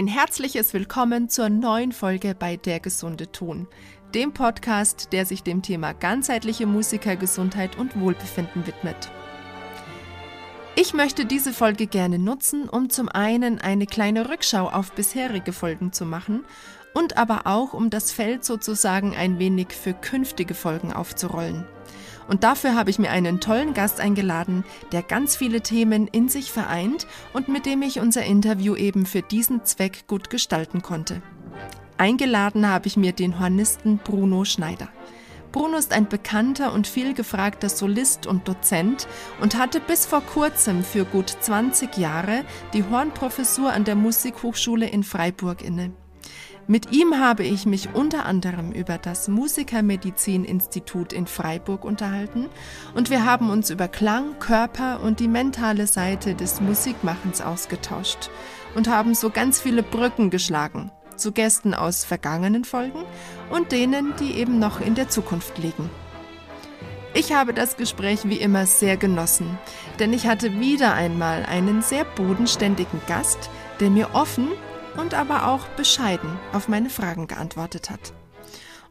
Ein herzliches Willkommen zur neuen Folge bei Der gesunde Ton, dem Podcast, der sich dem Thema ganzheitliche Musikergesundheit und Wohlbefinden widmet. Ich möchte diese Folge gerne nutzen, um zum einen eine kleine Rückschau auf bisherige Folgen zu machen und aber auch um das Feld sozusagen ein wenig für künftige Folgen aufzurollen. Und dafür habe ich mir einen tollen Gast eingeladen, der ganz viele Themen in sich vereint und mit dem ich unser Interview eben für diesen Zweck gut gestalten konnte. Eingeladen habe ich mir den Hornisten Bruno Schneider. Bruno ist ein bekannter und viel gefragter Solist und Dozent und hatte bis vor kurzem für gut 20 Jahre die Hornprofessur an der Musikhochschule in Freiburg inne. Mit ihm habe ich mich unter anderem über das Musikermedizininstitut in Freiburg unterhalten und wir haben uns über Klang, Körper und die mentale Seite des Musikmachens ausgetauscht und haben so ganz viele Brücken geschlagen zu Gästen aus vergangenen Folgen und denen, die eben noch in der Zukunft liegen. Ich habe das Gespräch wie immer sehr genossen, denn ich hatte wieder einmal einen sehr bodenständigen Gast, der mir offen und aber auch bescheiden auf meine Fragen geantwortet hat.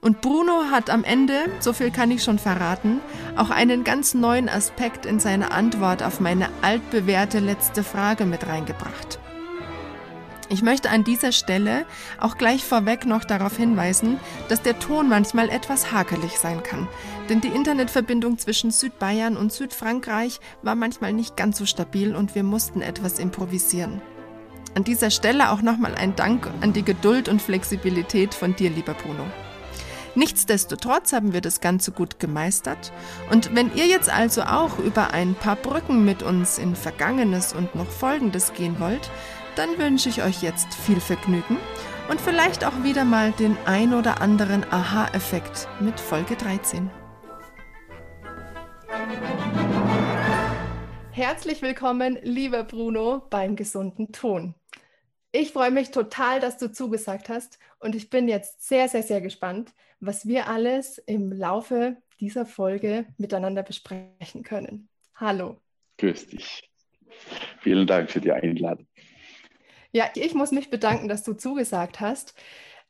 Und Bruno hat am Ende, so viel kann ich schon verraten, auch einen ganz neuen Aspekt in seine Antwort auf meine altbewährte letzte Frage mit reingebracht. Ich möchte an dieser Stelle auch gleich vorweg noch darauf hinweisen, dass der Ton manchmal etwas hakelig sein kann, denn die Internetverbindung zwischen Südbayern und Südfrankreich war manchmal nicht ganz so stabil und wir mussten etwas improvisieren. An dieser Stelle auch nochmal ein Dank an die Geduld und Flexibilität von dir, lieber Bruno. Nichtsdestotrotz haben wir das Ganze gut gemeistert. Und wenn ihr jetzt also auch über ein paar Brücken mit uns in Vergangenes und noch Folgendes gehen wollt, dann wünsche ich euch jetzt viel Vergnügen und vielleicht auch wieder mal den ein oder anderen Aha-Effekt mit Folge 13. Herzlich willkommen, lieber Bruno, beim gesunden Ton. Ich freue mich total, dass du zugesagt hast und ich bin jetzt sehr, sehr, sehr gespannt, was wir alles im Laufe dieser Folge miteinander besprechen können. Hallo. Grüß dich. Vielen Dank für die Einladung. Ja, ich muss mich bedanken, dass du zugesagt hast.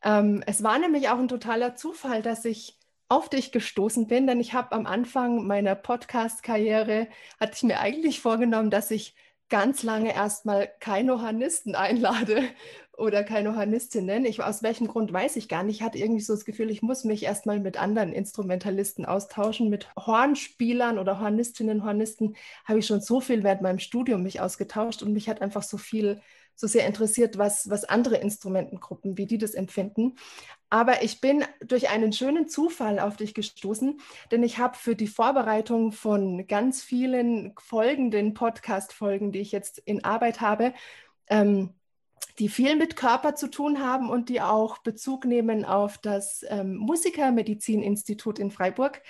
Ähm, es war nämlich auch ein totaler Zufall, dass ich auf dich gestoßen bin, denn ich habe am Anfang meiner Podcast-Karriere, hatte ich mir eigentlich vorgenommen, dass ich ganz lange erstmal keine Hornisten einlade oder keine Hornistinnen. Ich, aus welchem Grund weiß ich gar nicht. Ich hatte irgendwie so das Gefühl, ich muss mich erstmal mit anderen Instrumentalisten austauschen. Mit Hornspielern oder Hornistinnen, Hornisten habe ich schon so viel während meinem Studium mich ausgetauscht und mich hat einfach so viel so sehr interessiert, was, was andere Instrumentengruppen, wie die das empfinden. Aber ich bin durch einen schönen Zufall auf dich gestoßen, denn ich habe für die Vorbereitung von ganz vielen folgenden Podcast-Folgen, die ich jetzt in Arbeit habe, ähm, die viel mit Körper zu tun haben und die auch Bezug nehmen auf das ähm, Musikermedizininstitut in Freiburg.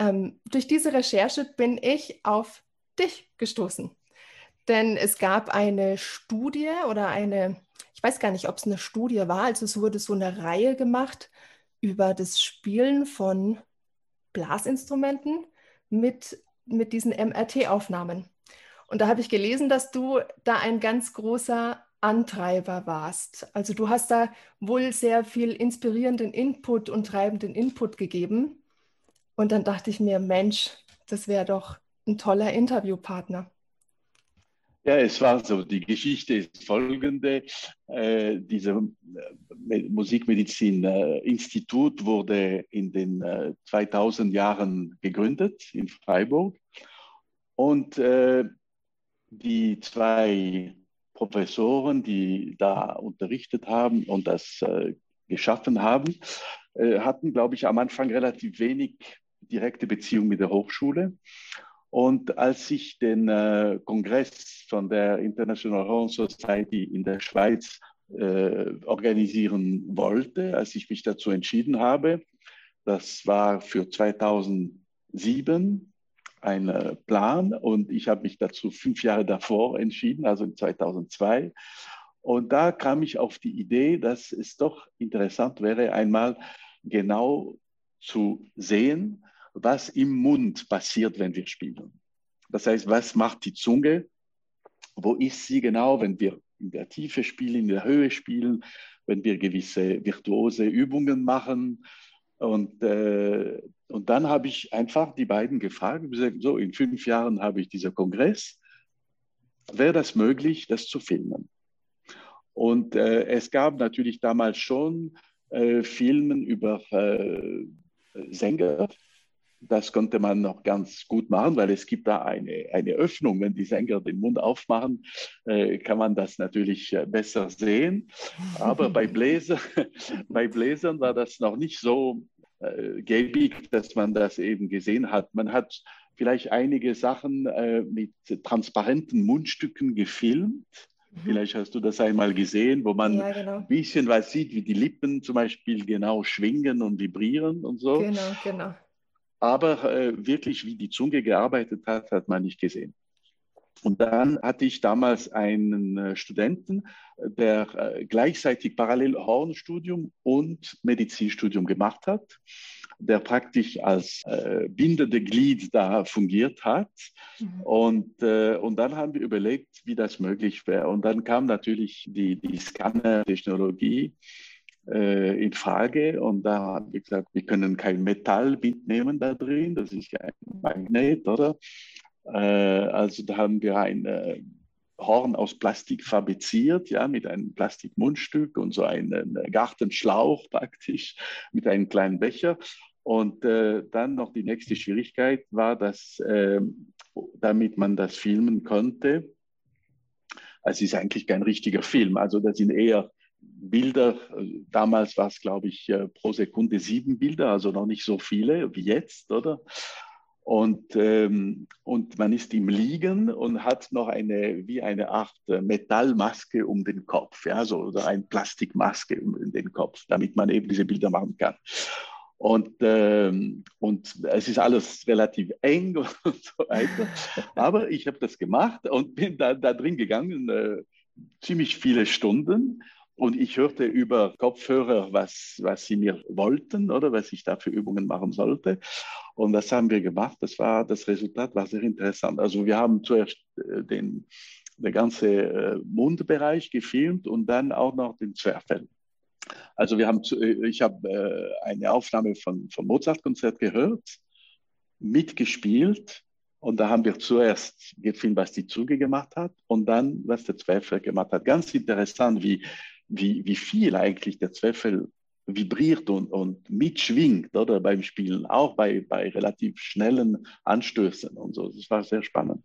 Ähm, durch diese Recherche bin ich auf dich gestoßen. Denn es gab eine Studie oder eine, ich weiß gar nicht, ob es eine Studie war, also es wurde so eine Reihe gemacht über das Spielen von Blasinstrumenten mit, mit diesen MRT-Aufnahmen. Und da habe ich gelesen, dass du da ein ganz großer Antreiber warst. Also du hast da wohl sehr viel inspirierenden Input und treibenden Input gegeben. Und dann dachte ich mir, Mensch, das wäre doch ein toller Interviewpartner. Ja, es war so. Die Geschichte ist folgende. Äh, dieses äh, Musikmedizin-Institut wurde in den äh, 2000 Jahren gegründet in Freiburg. Und äh, die zwei Professoren, die da unterrichtet haben und das äh, geschaffen haben, äh, hatten, glaube ich, am Anfang relativ wenig direkte Beziehung mit der Hochschule. Und als ich den äh, Kongress von der International Horn Society in der Schweiz äh, organisieren wollte, als ich mich dazu entschieden habe, das war für 2007 ein äh, Plan und ich habe mich dazu fünf Jahre davor entschieden, also in 2002. Und da kam ich auf die Idee, dass es doch interessant wäre, einmal genau zu sehen, was im Mund passiert, wenn wir spielen. Das heißt, was macht die Zunge? Wo ist sie genau, wenn wir in der Tiefe spielen, in der Höhe spielen, wenn wir gewisse virtuose Übungen machen. Und, äh, und dann habe ich einfach die beiden gefragt, gesagt, so in fünf Jahren habe ich diesen Kongress, wäre das möglich, das zu filmen? Und äh, es gab natürlich damals schon äh, Filmen über äh, Sänger, das konnte man noch ganz gut machen, weil es gibt da eine, eine Öffnung. Wenn die Sänger den Mund aufmachen, äh, kann man das natürlich äh, besser sehen. Aber bei, Bläser, bei Bläsern war das noch nicht so äh, gäbig, dass man das eben gesehen hat. Man hat vielleicht einige Sachen äh, mit transparenten Mundstücken gefilmt. Mhm. Vielleicht hast du das einmal gesehen, wo man ja, genau. ein bisschen was sieht, wie die Lippen zum Beispiel genau schwingen und vibrieren und so. Genau, genau. Aber äh, wirklich, wie die Zunge gearbeitet hat, hat man nicht gesehen. Und dann hatte ich damals einen äh, Studenten, der äh, gleichzeitig parallel Hornstudium und Medizinstudium gemacht hat, der praktisch als äh, bindende Glied da fungiert hat. Mhm. Und, äh, und dann haben wir überlegt, wie das möglich wäre. Und dann kam natürlich die, die Scanner-Technologie äh, in Frage. Und da haben wir gesagt, wir können kein Metall mitnehmen da drin, das ist ja ein Magnet, oder? Äh, also da haben wir ein äh, Horn aus Plastik fabriziert, ja, mit einem Plastikmundstück und so einen Gartenschlauch praktisch mit einem kleinen Becher. Und äh, dann noch die nächste Schwierigkeit war, dass äh, damit man das filmen konnte, also es ist eigentlich kein richtiger Film, also das sind eher Bilder, damals war es, glaube ich, äh, pro Sekunde sieben Bilder, also noch nicht so viele wie jetzt, oder? Und, ähm, und man ist im Liegen und hat noch eine, wie eine Art äh, Metallmaske um den Kopf, ja, so, oder eine Plastikmaske um den Kopf, damit man eben diese Bilder machen kann. Und, ähm, und es ist alles relativ eng und so weiter. Aber ich habe das gemacht und bin da, da drin gegangen, äh, ziemlich viele Stunden und ich hörte über Kopfhörer, was, was sie mir wollten oder was ich da für Übungen machen sollte. Und das haben wir gemacht. Das, war, das Resultat war sehr interessant. Also wir haben zuerst äh, den, den ganzen äh, Mundbereich gefilmt und dann auch noch den Zwerchfell. Also wir haben, äh, ich habe eine Aufnahme von, vom Mozart-Konzert gehört, mitgespielt und da haben wir zuerst gefilmt, was die Zunge gemacht hat und dann, was der Zwerchfell gemacht hat. Ganz interessant, wie wie, wie viel eigentlich der Zwerchfell vibriert und, und mitschwingt oder beim Spielen, auch bei, bei relativ schnellen Anstößen und so. Das war sehr spannend.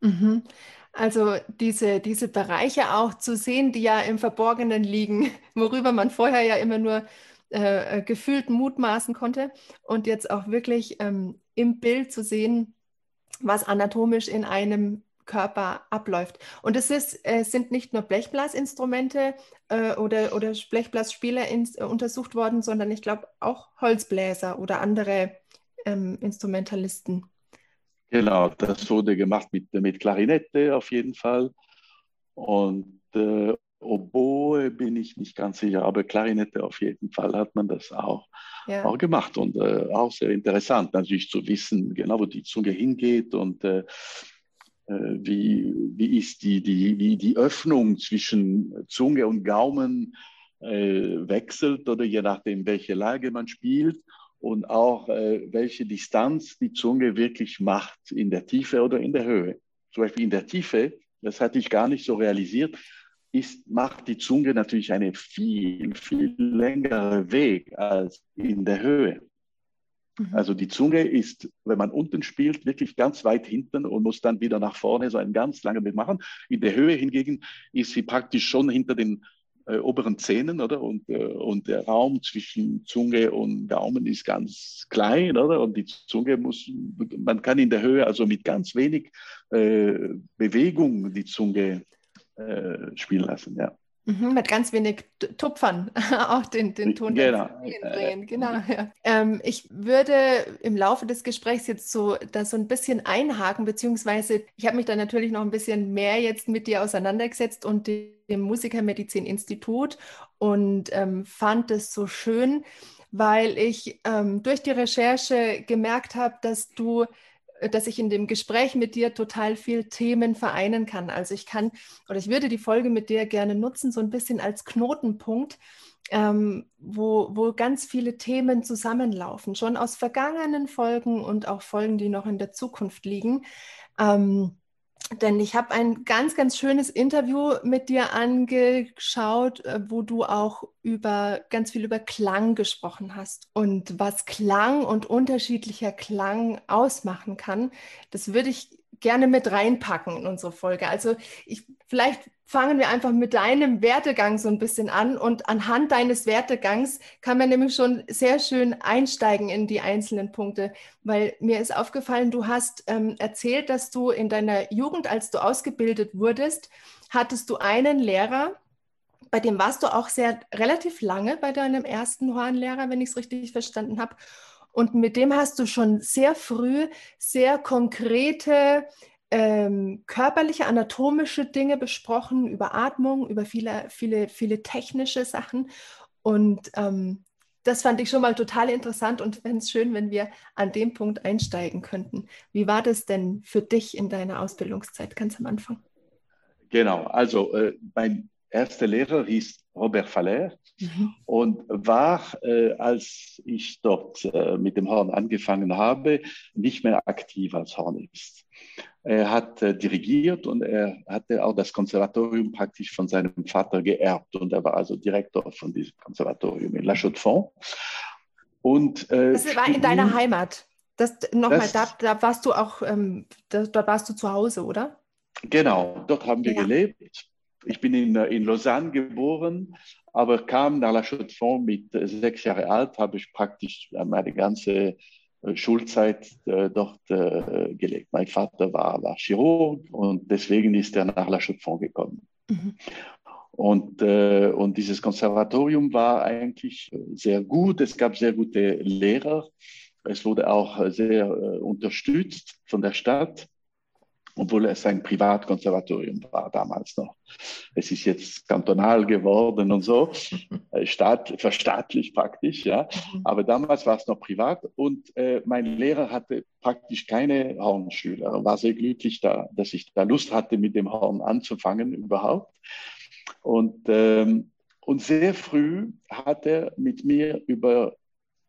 Mhm. Also diese, diese Bereiche auch zu sehen, die ja im Verborgenen liegen, worüber man vorher ja immer nur äh, gefühlt mutmaßen konnte und jetzt auch wirklich ähm, im Bild zu sehen, was anatomisch in einem Körper abläuft. Und es ist, äh, sind nicht nur Blechblasinstrumente äh, oder, oder Blechblasspieler ins, äh, untersucht worden, sondern ich glaube auch Holzbläser oder andere ähm, Instrumentalisten. Genau, das wurde gemacht mit, mit Klarinette auf jeden Fall. Und äh, Oboe bin ich nicht ganz sicher, aber Klarinette auf jeden Fall hat man das auch, ja. auch gemacht und äh, auch sehr interessant, natürlich zu wissen, genau wo die Zunge hingeht und äh, wie, wie ist die, die, wie die Öffnung zwischen Zunge und Gaumen äh, wechselt oder je nachdem, welche Lage man spielt und auch äh, welche Distanz die Zunge wirklich macht in der Tiefe oder in der Höhe. Zum Beispiel in der Tiefe, das hatte ich gar nicht so realisiert, ist, macht die Zunge natürlich einen viel, viel längeren Weg als in der Höhe. Mhm. Also die Zunge ist, wenn man unten spielt, wirklich ganz weit hinten und muss dann wieder nach vorne so einen ganz langen Weg machen. In der Höhe hingegen ist sie praktisch schon hinter den äh, oberen Zähnen, oder? Und, äh, und der Raum zwischen Zunge und Gaumen ist ganz klein, oder? Und die Zunge muss, man kann in der Höhe also mit ganz wenig äh, Bewegung die Zunge äh, spielen lassen, ja. Mhm, mit ganz wenig Tupfern auch den, den Ton genau. bringen. Genau, ja. ähm, ich würde im Laufe des Gesprächs jetzt so da so ein bisschen einhaken, beziehungsweise ich habe mich da natürlich noch ein bisschen mehr jetzt mit dir auseinandergesetzt und dem Musikermedizin-Institut und ähm, fand es so schön, weil ich ähm, durch die Recherche gemerkt habe, dass du dass ich in dem Gespräch mit dir total viel Themen vereinen kann. Also ich kann oder ich würde die Folge mit dir gerne nutzen, so ein bisschen als Knotenpunkt, ähm, wo, wo ganz viele Themen zusammenlaufen, schon aus vergangenen Folgen und auch Folgen, die noch in der Zukunft liegen. Ähm, denn ich habe ein ganz, ganz schönes Interview mit dir angeschaut, äh, wo du auch über ganz viel über Klang gesprochen hast und was Klang und unterschiedlicher Klang ausmachen kann. Das würde ich gerne mit reinpacken in unsere Folge. Also ich, vielleicht fangen wir einfach mit deinem Wertegang so ein bisschen an und anhand deines Wertegangs kann man nämlich schon sehr schön einsteigen in die einzelnen Punkte, weil mir ist aufgefallen, du hast ähm, erzählt, dass du in deiner Jugend, als du ausgebildet wurdest, hattest du einen Lehrer, bei dem warst du auch sehr relativ lange bei deinem ersten Hornlehrer, wenn ich es richtig verstanden habe. Und mit dem hast du schon sehr früh sehr konkrete ähm, körperliche, anatomische Dinge besprochen, über Atmung, über viele, viele, viele technische Sachen. Und ähm, das fand ich schon mal total interessant und fände es schön, wenn wir an dem Punkt einsteigen könnten. Wie war das denn für dich in deiner Ausbildungszeit ganz am Anfang? Genau, also äh, mein erster Lehrer hieß Robert Faller mhm. und war, äh, als ich dort äh, mit dem Horn angefangen habe, nicht mehr aktiv als Hornist. Er hat äh, dirigiert und er hatte auch das Konservatorium praktisch von seinem Vater geerbt und er war also Direktor von diesem Konservatorium in La Chaux-de-Fonds. Und, äh, das war in deiner Heimat. Das, nochmal, da, da warst du auch, ähm, da, dort warst du zu Hause, oder? Genau, dort haben wir ja. gelebt ich bin in, in Lausanne geboren, aber kam nach La Chaux-de-Fonds mit äh, sechs Jahren alt, habe ich praktisch meine ganze äh, Schulzeit äh, dort äh, gelegt. Mein Vater war, war Chirurg und deswegen ist er nach La Chaux-de-Fonds gekommen. Mhm. Und, äh, und dieses Konservatorium war eigentlich sehr gut. Es gab sehr gute Lehrer. Es wurde auch sehr äh, unterstützt von der Stadt obwohl es ein Privatkonservatorium war damals noch. Es ist jetzt kantonal geworden und so, äh, staat, verstaatlicht praktisch, ja. Mhm. Aber damals war es noch privat und äh, mein Lehrer hatte praktisch keine Hornschüler. Er war sehr glücklich, da, dass ich da Lust hatte, mit dem Horn anzufangen überhaupt. Und, ähm, und sehr früh hat er mit mir über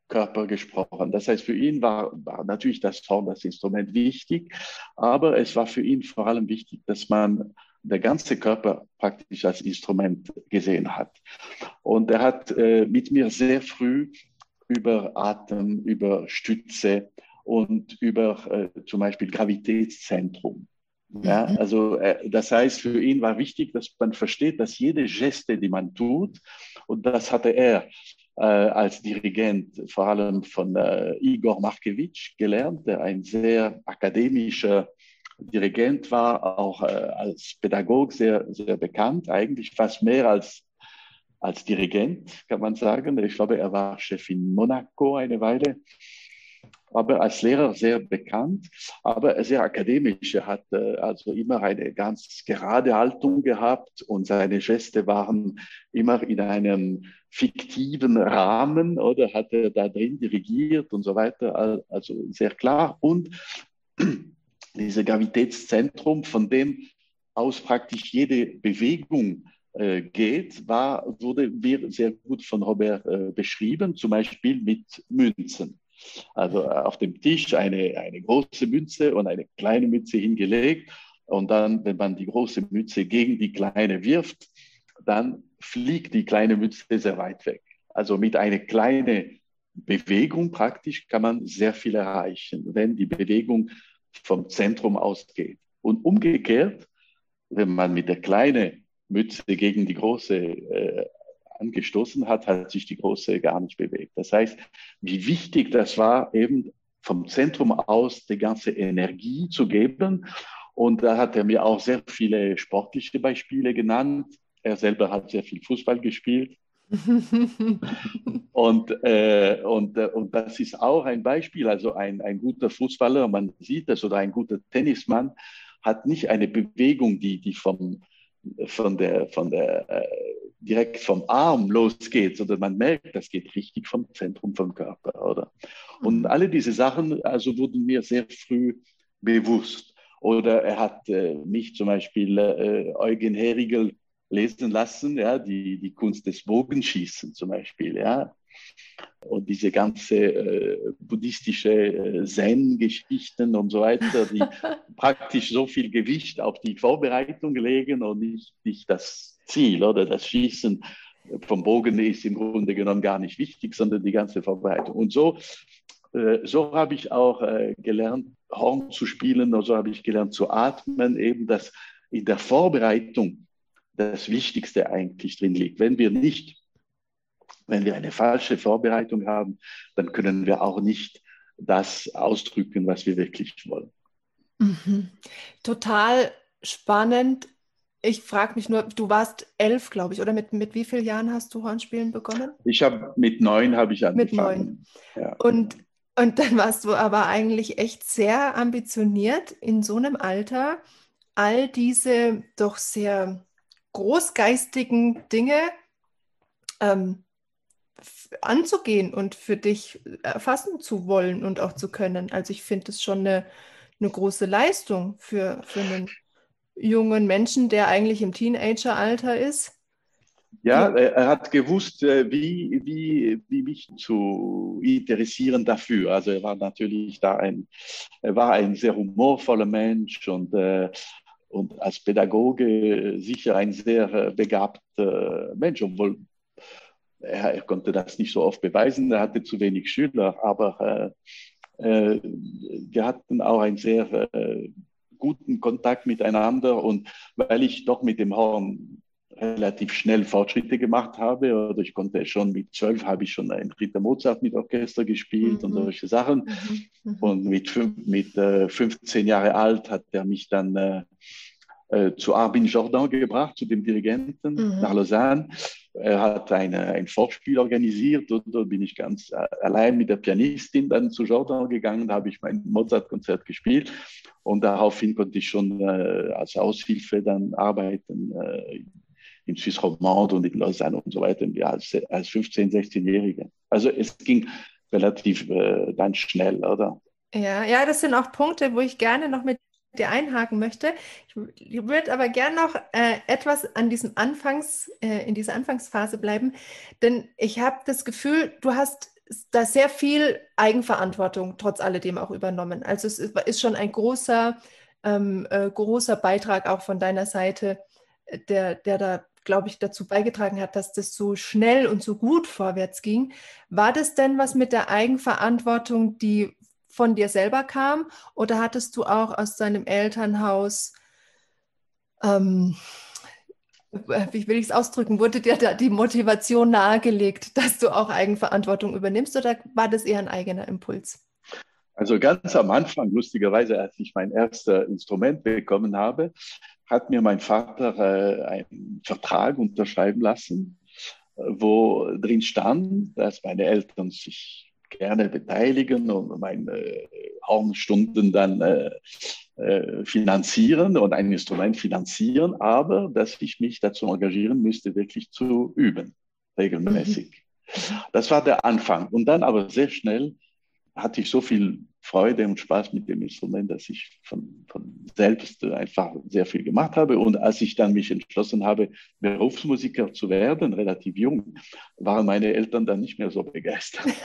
Körper gesprochen. Das heißt, für ihn war, war natürlich das Horn, das Instrument wichtig, aber es war für ihn vor allem wichtig, dass man der ganze Körper praktisch als Instrument gesehen hat. Und er hat äh, mit mir sehr früh über Atem, über Stütze und über äh, zum Beispiel Gravitätszentrum. Ja, mhm. also äh, das heißt, für ihn war wichtig, dass man versteht, dass jede Geste, die man tut, und das hatte er als Dirigent vor allem von äh, Igor Markevich gelernt, der ein sehr akademischer Dirigent war, auch äh, als Pädagog sehr, sehr bekannt, eigentlich fast mehr als, als Dirigent, kann man sagen. Ich glaube, er war Chef in Monaco eine Weile aber als Lehrer sehr bekannt, aber sehr akademisch. Er hat äh, also immer eine ganz gerade Haltung gehabt und seine Geste waren immer in einem fiktiven Rahmen oder hat er da drin dirigiert und so weiter, also sehr klar. Und dieses Gravitätszentrum, von dem aus praktisch jede Bewegung äh, geht, war, wurde sehr gut von Robert äh, beschrieben, zum Beispiel mit Münzen. Also äh, auf dem Tisch eine, eine große Münze und eine kleine Mütze hingelegt. Und dann, wenn man die große Mütze gegen die kleine wirft, dann fliegt die kleine Mütze sehr weit weg. Also mit einer kleinen Bewegung praktisch kann man sehr viel erreichen, wenn die Bewegung vom Zentrum ausgeht. Und umgekehrt, wenn man mit der kleinen Mütze gegen die große äh, angestoßen hat, hat sich die große gar nicht bewegt. Das heißt, wie wichtig das war, eben vom Zentrum aus die ganze Energie zu geben. Und da hat er mir auch sehr viele sportliche Beispiele genannt. Er selber hat sehr viel Fußball gespielt. und, äh, und, äh, und das ist auch ein Beispiel. Also ein, ein guter Fußballer, man sieht das, oder ein guter Tennismann hat nicht eine Bewegung, die, die vom, von der, von der äh, direkt vom Arm losgeht, sondern man merkt, das geht richtig vom Zentrum vom Körper, oder? Und mhm. alle diese Sachen, also wurden mir sehr früh bewusst. Oder er hat äh, mich zum Beispiel äh, Eugen Herigel lesen lassen, ja, die, die Kunst des Bogenschießen zum Beispiel, ja. Und diese ganze äh, buddhistische äh, Zen-Geschichten und so weiter, die praktisch so viel Gewicht auf die Vorbereitung legen und nicht, nicht das Ziel oder das Schießen vom Bogen ist im Grunde genommen gar nicht wichtig, sondern die ganze Vorbereitung. Und so, äh, so habe ich auch äh, gelernt, Horn zu spielen, und so habe ich gelernt zu atmen, eben dass in der Vorbereitung das Wichtigste eigentlich drin liegt. Wenn wir nicht, wenn wir eine falsche Vorbereitung haben, dann können wir auch nicht das ausdrücken, was wir wirklich wollen. Mhm. Total spannend. Ich frage mich nur, du warst elf, glaube ich, oder mit, mit wie vielen Jahren hast du Hornspielen begonnen? Ich habe mit neun habe ich angefangen. Mit neun. Ja. Und, und dann warst du aber eigentlich echt sehr ambitioniert in so einem Alter, all diese doch sehr großgeistigen Dinge ähm, anzugehen und für dich erfassen zu wollen und auch zu können. Also ich finde es schon eine, eine große Leistung für, für einen jungen Menschen, der eigentlich im Teenageralter ist. Ja, er hat gewusst, äh, wie, wie, wie mich zu interessieren dafür. Also er war natürlich da ein, er war ein sehr humorvoller Mensch und, äh, und als Pädagoge sicher ein sehr äh, begabter Mensch, obwohl er, er konnte das nicht so oft beweisen, er hatte zu wenig Schüler, aber äh, wir hatten auch ein sehr äh, guten Kontakt miteinander und weil ich doch mit dem Horn relativ schnell Fortschritte gemacht habe, oder ich konnte schon mit zwölf habe ich schon ein dritter Mozart mit Orchester gespielt mhm. und solche Sachen. Mhm. mhm. Und mit, mit äh, 15 Jahre alt hat er mich dann äh, äh, zu Arbin Jordan gebracht, zu dem Dirigenten mhm. nach Lausanne. Er hat eine, ein Vorspiel organisiert und da bin ich ganz äh, allein mit der Pianistin dann zu Jordan gegangen, da habe ich mein Mozart-Konzert gespielt und daraufhin konnte ich schon äh, als Aushilfe dann arbeiten äh, im Swiss Romand und in Lausanne und so weiter als, als 15-, 16-Jähriger. Also es ging relativ äh, dann schnell, oder? Ja, ja, das sind auch Punkte, wo ich gerne noch mit dir einhaken möchte. Ich würde aber gerne noch äh, etwas an diesem Anfangs, äh, in dieser Anfangsphase bleiben, denn ich habe das Gefühl, du hast da sehr viel Eigenverantwortung trotz alledem auch übernommen. Also es ist schon ein großer, ähm, äh, großer Beitrag auch von deiner Seite, äh, der, der da, glaube ich, dazu beigetragen hat, dass das so schnell und so gut vorwärts ging. War das denn was mit der Eigenverantwortung, die von dir selber kam oder hattest du auch aus deinem Elternhaus, ähm, wie will ich es ausdrücken, wurde dir da die Motivation nahegelegt, dass du auch Eigenverantwortung übernimmst oder war das eher ein eigener Impuls? Also ganz am Anfang, lustigerweise, als ich mein erstes Instrument bekommen habe, hat mir mein Vater äh, einen Vertrag unterschreiben lassen, wo drin stand, dass meine Eltern sich gerne beteiligen und meine äh, Hornstunden dann äh, äh, finanzieren und ein Instrument finanzieren, aber dass ich mich dazu engagieren müsste, wirklich zu üben, regelmäßig. Mhm. Das war der Anfang. Und dann aber sehr schnell hatte ich so viel Freude und Spaß mit dem Instrument, dass ich von, von selbst einfach sehr viel gemacht habe. Und als ich dann mich entschlossen habe, Berufsmusiker zu werden, relativ jung, waren meine Eltern dann nicht mehr so begeistert.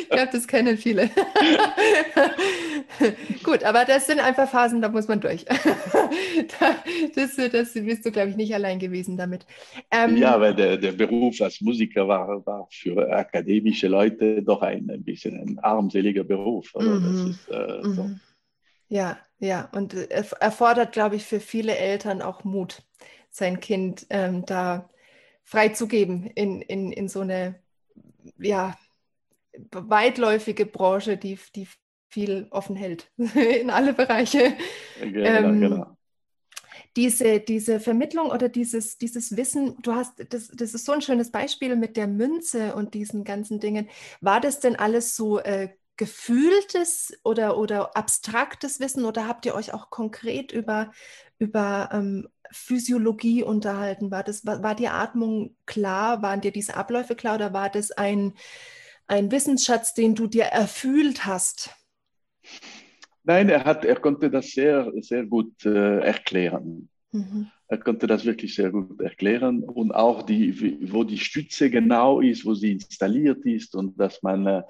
Ich glaube, das kennen viele. Gut, aber das sind einfach Phasen, da muss man durch. das, das bist du, glaube ich, nicht allein gewesen damit. Ähm, ja, weil der, der Beruf als Musiker war, war für akademische Leute doch ein, ein bisschen ein armseliger Beruf. Mhm. Ist, äh, mhm. so. Ja, ja, und erfordert, glaube ich, für viele Eltern auch Mut, sein Kind ähm, da freizugeben in, in, in so eine ja, weitläufige Branche, die, die viel offen hält in alle Bereiche. Genau, ähm, genau. Diese, diese Vermittlung oder dieses, dieses Wissen, du hast, das, das ist so ein schönes Beispiel mit der Münze und diesen ganzen Dingen. War das denn alles so äh, gefühltes oder, oder abstraktes Wissen oder habt ihr euch auch konkret über, über ähm, Physiologie unterhalten? War, das, war, war die Atmung klar? Waren dir diese Abläufe klar oder war das ein, ein Wissensschatz, den du dir erfüllt hast? Nein, er, hat, er konnte das sehr, sehr gut äh, erklären. Mhm. Er konnte das wirklich sehr gut erklären und auch die, wo die Stütze genau ist, wo sie installiert ist und dass man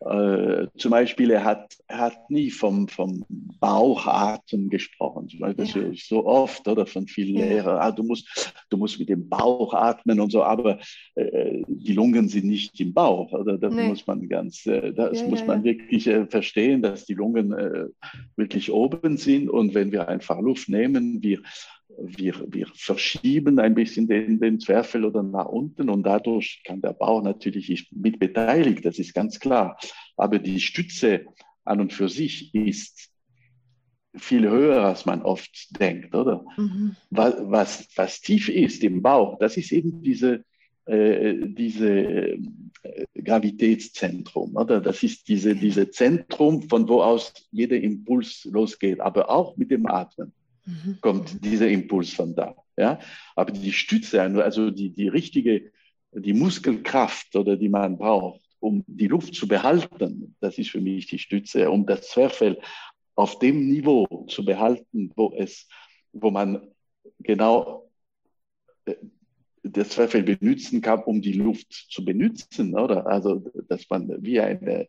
äh, zum Beispiel, er hat, er hat nie vom, vom Bauchatmen gesprochen. Das ja. höre ich so oft oder von vielen ja. Lehrern. Ah, du, musst, du musst mit dem Bauch atmen und so, aber äh, die Lungen sind nicht im Bauch. Oder? Das nee. muss man ganz, äh, das ja, muss man wirklich äh, verstehen, dass die Lungen äh, wirklich oben sind. Und wenn wir einfach Luft nehmen, wir wir, wir verschieben ein bisschen den, den Zwerchfell oder nach unten und dadurch kann der Bauch natürlich mit beteiligt, das ist ganz klar. Aber die Stütze an und für sich ist viel höher, als man oft denkt, oder? Mhm. Was, was, was tief ist im Bauch, das ist eben diese, äh, diese äh, Gravitätszentrum, oder? Das ist diese, diese Zentrum, von wo aus jeder Impuls losgeht, aber auch mit dem Atmen mhm. kommt dieser Impuls von da. Ja? Aber die Stütze, also die, die richtige, die Muskelkraft oder die man braucht, um die Luft zu behalten, das ist für mich die Stütze, um das Zwerchfell auf dem Niveau zu behalten, wo es, wo man genau äh, das Zwerchfell benutzen kann, um die Luft zu benutzen, oder? Also, dass man wie eine,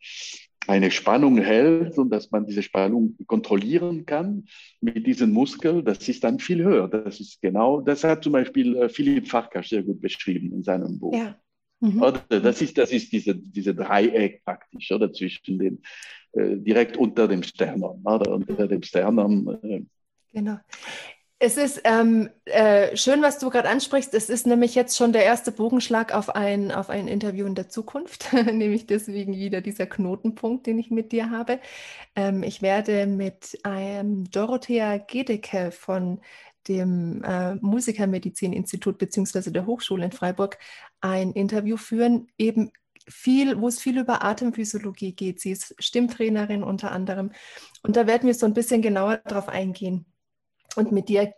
eine Spannung hält und dass man diese Spannung kontrollieren kann mit diesen Muskeln, das ist dann viel höher. Das ist genau, das hat zum Beispiel äh, Philipp Farkas sehr gut beschrieben in seinem Buch. Ja. Mhm. Das ist, das ist diese, diese Dreieck praktisch, oder zwischen dem, äh, direkt unter dem Sternum, oder unter dem Sternum. Äh, genau. Es ist ähm, äh, schön, was du gerade ansprichst. Es ist nämlich jetzt schon der erste Bogenschlag auf ein, auf ein Interview in der Zukunft, nämlich deswegen wieder dieser Knotenpunkt, den ich mit dir habe. Ähm, ich werde mit einem Dorothea Gedecke von dem äh, Musikermedizininstitut bzw. der Hochschule in Freiburg ein Interview führen, eben viel, wo es viel über Atemphysiologie geht. Sie ist Stimmtrainerin unter anderem. Und da werden wir so ein bisschen genauer darauf eingehen. Und mit dir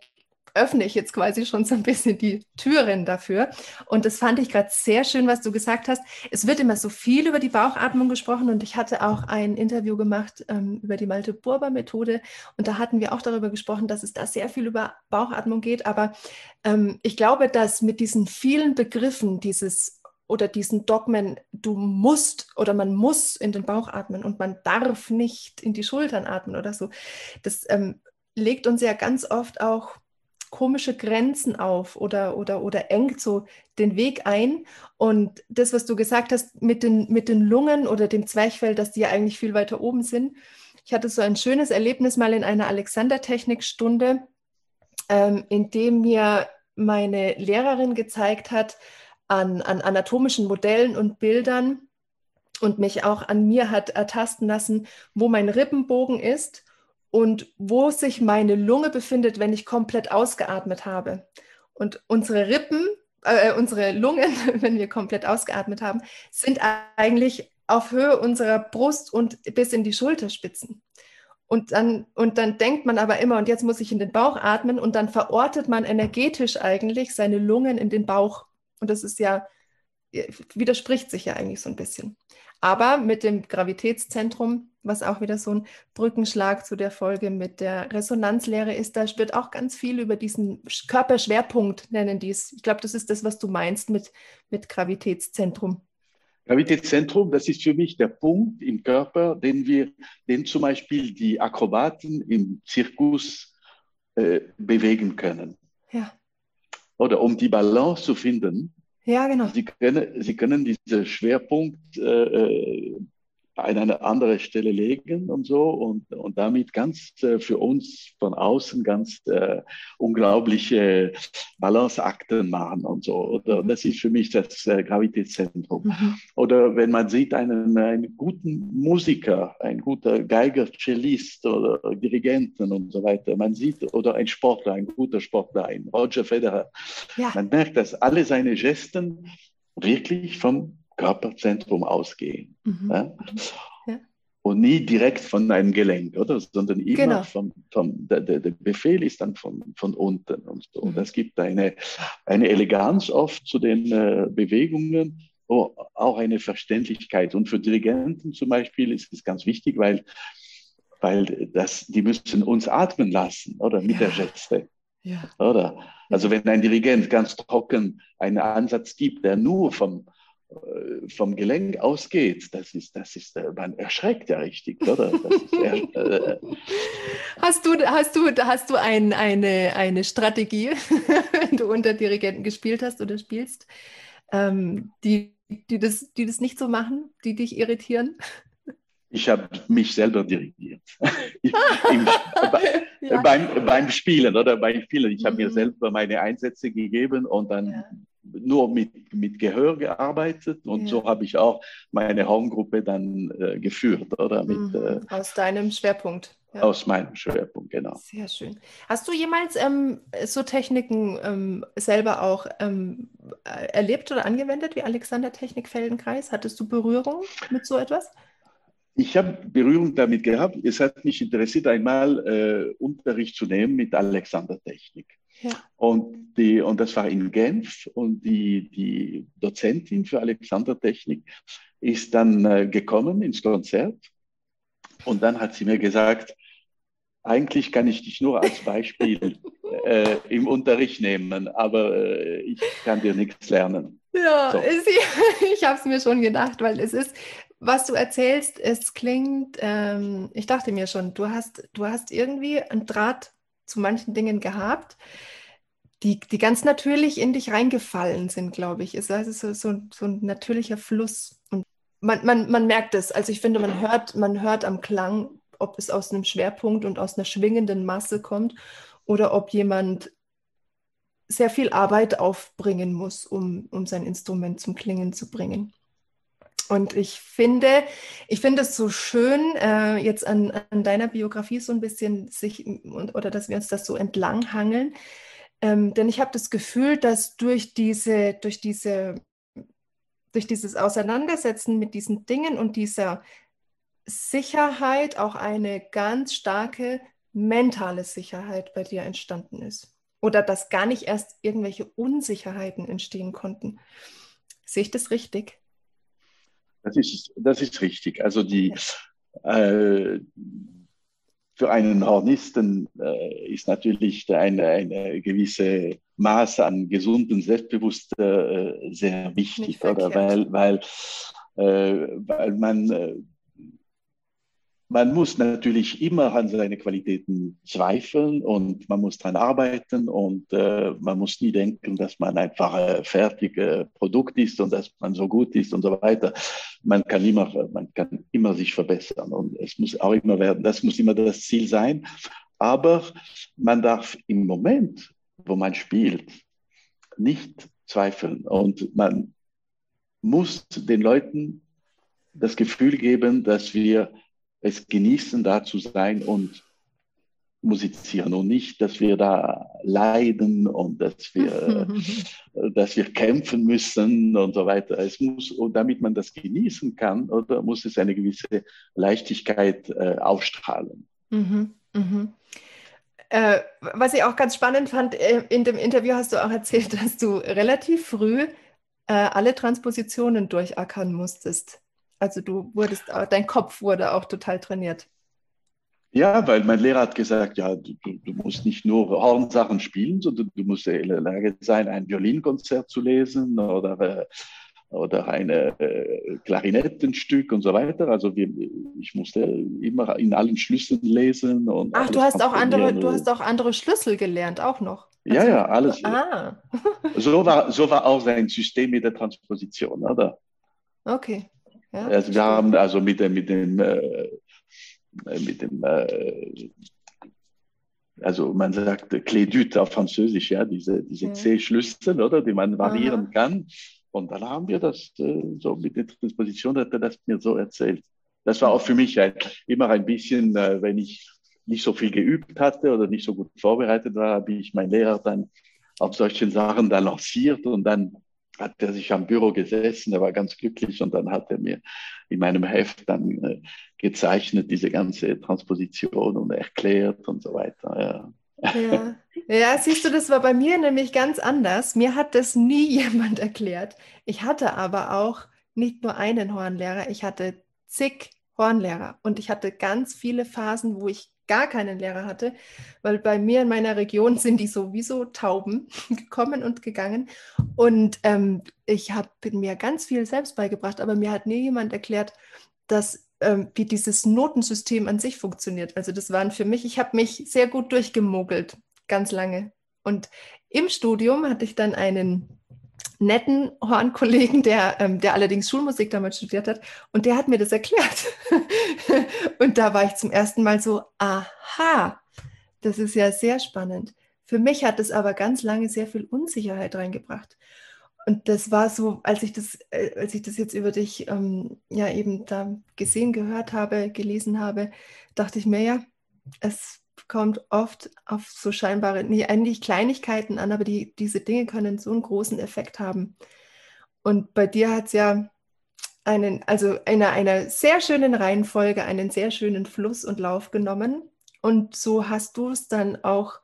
öffne ich jetzt quasi schon so ein bisschen die Türen dafür. Und das fand ich gerade sehr schön, was du gesagt hast. Es wird immer so viel über die Bauchatmung gesprochen und ich hatte auch ein Interview gemacht ähm, über die Malte-Burber-Methode und da hatten wir auch darüber gesprochen, dass es da sehr viel über Bauchatmung geht. Aber ähm, ich glaube, dass mit diesen vielen Begriffen dieses oder diesen Dogmen, du musst oder man muss in den Bauch atmen und man darf nicht in die Schultern atmen oder so, das ähm, legt uns ja ganz oft auch komische Grenzen auf oder, oder, oder engt so den Weg ein. Und das, was du gesagt hast mit den, mit den Lungen oder dem Zwerchfell, dass die ja eigentlich viel weiter oben sind. Ich hatte so ein schönes Erlebnis mal in einer Alexander-Technik-Stunde, ähm, in dem mir meine Lehrerin gezeigt hat an, an anatomischen Modellen und Bildern und mich auch an mir hat ertasten lassen, wo mein Rippenbogen ist und wo sich meine Lunge befindet, wenn ich komplett ausgeatmet habe. Und unsere Rippen, äh, unsere Lungen, wenn wir komplett ausgeatmet haben, sind eigentlich auf Höhe unserer Brust und bis in die Schulterspitzen. Und dann, und dann denkt man aber immer, und jetzt muss ich in den Bauch atmen, und dann verortet man energetisch eigentlich seine Lungen in den Bauch. Und das ist ja, widerspricht sich ja eigentlich so ein bisschen. Aber mit dem Gravitätszentrum, was auch wieder so ein Brückenschlag zu der Folge mit der Resonanzlehre ist, da wird auch ganz viel über diesen Körperschwerpunkt, nennen die es. Ich glaube, das ist das, was du meinst mit, mit Gravitätszentrum. Gravitätszentrum, das ist für mich der Punkt im Körper, den wir, den zum Beispiel die Akrobaten im Zirkus äh, bewegen können. Ja. Oder um die Balance zu finden, ja, genau. Sie können, Sie können diesen Schwerpunkt äh, äh an eine andere Stelle legen und so und, und damit ganz äh, für uns von außen ganz äh, unglaubliche Balanceakten machen und so. Oder mhm. das ist für mich das äh, Gravitätszentrum. Mhm. Oder wenn man sieht einen, einen guten Musiker, ein guter Geiger, Cellist oder Dirigenten und so weiter, man sieht, oder ein Sportler, ein guter Sportler, ein Roger Federer, ja. man merkt, dass alle seine Gesten wirklich vom Körperzentrum ausgehen. Mhm. Ja? Ja. Und nie direkt von einem Gelenk, oder? Sondern immer genau. vom, vom der, der, Befehl ist dann von, von unten und so. Und es gibt eine, eine Eleganz oft zu den äh, Bewegungen, auch eine Verständlichkeit. Und für Dirigenten zum Beispiel ist es ganz wichtig, weil weil das, die müssen uns atmen lassen, oder mit ja. der Geste. Ja. Oder? Also wenn ein Dirigent ganz trocken einen Ansatz gibt, der nur vom, vom Gelenk ausgeht, das ist, das ist, äh, man erschreckt ja richtig, oder? Ist, äh, hast du, hast du, hast du ein, eine, eine Strategie, wenn du unter Dirigenten gespielt hast oder spielst, ähm, die, die, das, die das nicht so machen, die dich irritieren? Ich habe mich selber dirigiert. Im, ja. beim, beim Spielen oder beim Spielen. Ich habe mir mhm. selber meine Einsätze gegeben und dann ja. Nur mit, mit Gehör gearbeitet und ja. so habe ich auch meine Homegruppe dann äh, geführt oder mit, mhm. äh, aus deinem Schwerpunkt. Ja. Aus meinem Schwerpunkt, genau. Sehr schön. Hast du jemals ähm, so Techniken ähm, selber auch ähm, erlebt oder angewendet wie Alexander Technik Feldenkreis? Hattest du Berührung mit so etwas? Ich habe Berührung damit gehabt. Es hat mich interessiert, einmal äh, Unterricht zu nehmen mit Alexander Technik. Ja. Und, die, und das war in Genf und die, die Dozentin für Alexander Technik ist dann äh, gekommen ins Konzert und dann hat sie mir gesagt, eigentlich kann ich dich nur als Beispiel äh, im Unterricht nehmen, aber äh, ich kann dir nichts lernen. Ja, so. ich habe es mir schon gedacht, weil es ist, was du erzählst, es klingt, ähm, ich dachte mir schon, du hast, du hast irgendwie einen Draht zu manchen Dingen gehabt, die, die ganz natürlich in dich reingefallen sind, glaube ich. Es ist also so, so, so ein natürlicher Fluss. Und man, man, man merkt es. Also ich finde, man hört, man hört am Klang, ob es aus einem Schwerpunkt und aus einer schwingenden Masse kommt oder ob jemand sehr viel Arbeit aufbringen muss, um, um sein Instrument zum Klingen zu bringen. Und ich finde, ich finde es so schön, äh, jetzt an, an, deiner Biografie so ein bisschen sich oder dass wir uns das so entlanghangeln. Ähm, denn ich habe das Gefühl, dass durch diese, durch diese, durch dieses Auseinandersetzen mit diesen Dingen und dieser Sicherheit auch eine ganz starke mentale Sicherheit bei dir entstanden ist. Oder dass gar nicht erst irgendwelche Unsicherheiten entstehen konnten. Sehe ich das richtig? Das ist, das ist richtig. Also die, äh, für einen Hornisten äh, ist natürlich eine, eine gewisse Maß an gesundem Selbstbewusstsein äh, sehr wichtig, oder? Weil, weil, äh, weil man äh, man muss natürlich immer an seine Qualitäten zweifeln und man muss daran arbeiten und äh, man muss nie denken, dass man einfach ein fertiges Produkt ist und dass man so gut ist und so weiter. Man kann immer, man kann immer sich verbessern und es muss auch immer werden, das muss immer das Ziel sein. Aber man darf im Moment, wo man spielt, nicht zweifeln und man muss den Leuten das Gefühl geben, dass wir es genießen, da zu sein und musizieren und nicht, dass wir da leiden und dass wir, dass wir kämpfen müssen und so weiter. Es muss, und damit man das genießen kann, oder muss es eine gewisse Leichtigkeit äh, ausstrahlen. Mhm, mhm. Äh, was ich auch ganz spannend fand, äh, in dem Interview hast du auch erzählt, dass du relativ früh äh, alle Transpositionen durchackern musstest. Also du wurdest, dein Kopf wurde auch total trainiert. Ja, weil mein Lehrer hat gesagt, ja, du, du musst nicht nur Hornsachen spielen, sondern du musst in der Lage sein, ein Violinkonzert zu lesen oder, äh, oder ein äh, Klarinettenstück und so weiter. Also wir, ich musste immer in allen Schlüsseln lesen. Und Ach, du hast auch andere, du hast auch andere Schlüssel gelernt, auch noch. Also, ja, ja, alles. Ah. so, war, so war auch sein System mit der Transposition, oder? Okay. Ja, also wir haben also mit dem, mit dem, äh, mit dem äh, also man sagt Clé d'ut auf Französisch, ja, diese, diese ja. C-Schlüssel, oder, die man variieren Aha. kann. Und dann haben wir das äh, so mit der Transposition, hat er das mir so erzählt. Das war auch für mich ein, immer ein bisschen, äh, wenn ich nicht so viel geübt hatte oder nicht so gut vorbereitet war, habe ich meinen Lehrer dann auf solchen Sachen dann lanciert und dann hat er sich am Büro gesessen, er war ganz glücklich und dann hat er mir in meinem Heft dann äh, gezeichnet, diese ganze Transposition und erklärt und so weiter. Ja. ja. Ja, siehst du, das war bei mir nämlich ganz anders. Mir hat das nie jemand erklärt. Ich hatte aber auch nicht nur einen Hornlehrer, ich hatte zig Hornlehrer. Und ich hatte ganz viele Phasen, wo ich gar keinen Lehrer hatte, weil bei mir in meiner Region sind die sowieso Tauben gekommen und gegangen. Und ähm, ich habe mir ganz viel selbst beigebracht, aber mir hat nie jemand erklärt, dass ähm, wie dieses Notensystem an sich funktioniert. Also das waren für mich, ich habe mich sehr gut durchgemogelt, ganz lange. Und im Studium hatte ich dann einen netten Hornkollegen, der, ähm, der allerdings Schulmusik damals studiert hat, und der hat mir das erklärt. und da war ich zum ersten Mal so, aha, das ist ja sehr spannend. Für mich hat es aber ganz lange sehr viel Unsicherheit reingebracht. Und das war so, als ich das, äh, als ich das jetzt über dich ähm, ja eben da gesehen, gehört habe, gelesen habe, dachte ich mir ja, es kommt oft auf so scheinbare, nicht eigentlich Kleinigkeiten an, aber die, diese Dinge können so einen großen Effekt haben. Und bei dir hat es ja einen, also in einer sehr schönen Reihenfolge, einen sehr schönen Fluss und Lauf genommen. Und so hast du es dann auch,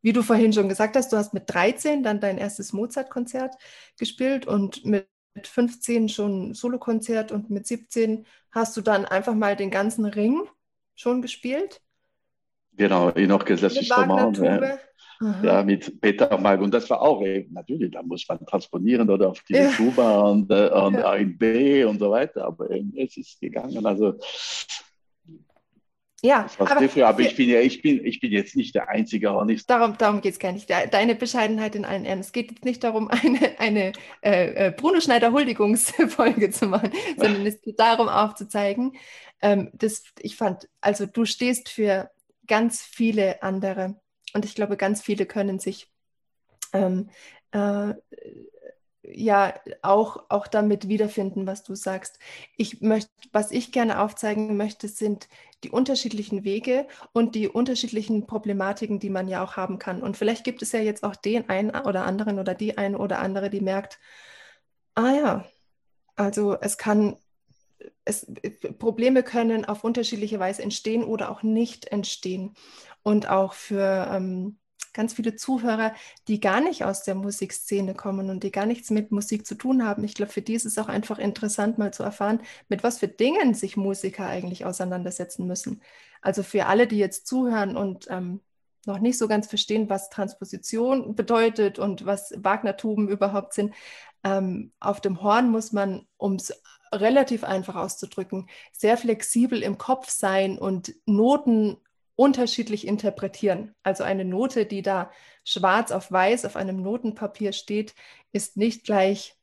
wie du vorhin schon gesagt hast, du hast mit 13 dann dein erstes Mozart-Konzert gespielt und mit 15 schon Solokonzert und mit 17 hast du dann einfach mal den ganzen Ring schon gespielt. Genau, noch Instrument. Ja. ja, mit Peter Mag. Und das war auch eben, natürlich, da muss man transponieren oder auf die ja. Tuba und, äh, und ja. in B und so weiter. Aber eben, es ist gegangen. Also, ja, aber, dafür, aber ich, bin ja, ich, bin, ich bin jetzt nicht der einzige Hornist. Darum, darum geht es gar nicht. Deine Bescheidenheit in allen Ehren. Es geht jetzt nicht darum, eine, eine äh, äh Bruno Schneider Huldigungsfolge zu machen, sondern es geht darum aufzuzeigen, ähm, dass ich fand, also du stehst für ganz viele andere. Und ich glaube, ganz viele können sich ähm, äh, ja auch, auch damit wiederfinden, was du sagst. Ich möchte, was ich gerne aufzeigen möchte, sind die unterschiedlichen Wege und die unterschiedlichen Problematiken, die man ja auch haben kann. Und vielleicht gibt es ja jetzt auch den einen oder anderen oder die eine oder andere, die merkt, ah ja, also es kann es, Probleme können auf unterschiedliche Weise entstehen oder auch nicht entstehen. Und auch für ähm, ganz viele Zuhörer, die gar nicht aus der Musikszene kommen und die gar nichts mit Musik zu tun haben. Ich glaube, für die ist es auch einfach interessant, mal zu erfahren, mit was für Dingen sich Musiker eigentlich auseinandersetzen müssen. Also für alle, die jetzt zuhören und ähm, noch nicht so ganz verstehen, was Transposition bedeutet und was Wagnertuben überhaupt sind. Ähm, auf dem Horn muss man, um es relativ einfach auszudrücken, sehr flexibel im Kopf sein und Noten unterschiedlich interpretieren. Also eine Note, die da schwarz auf weiß auf einem Notenpapier steht, ist nicht gleich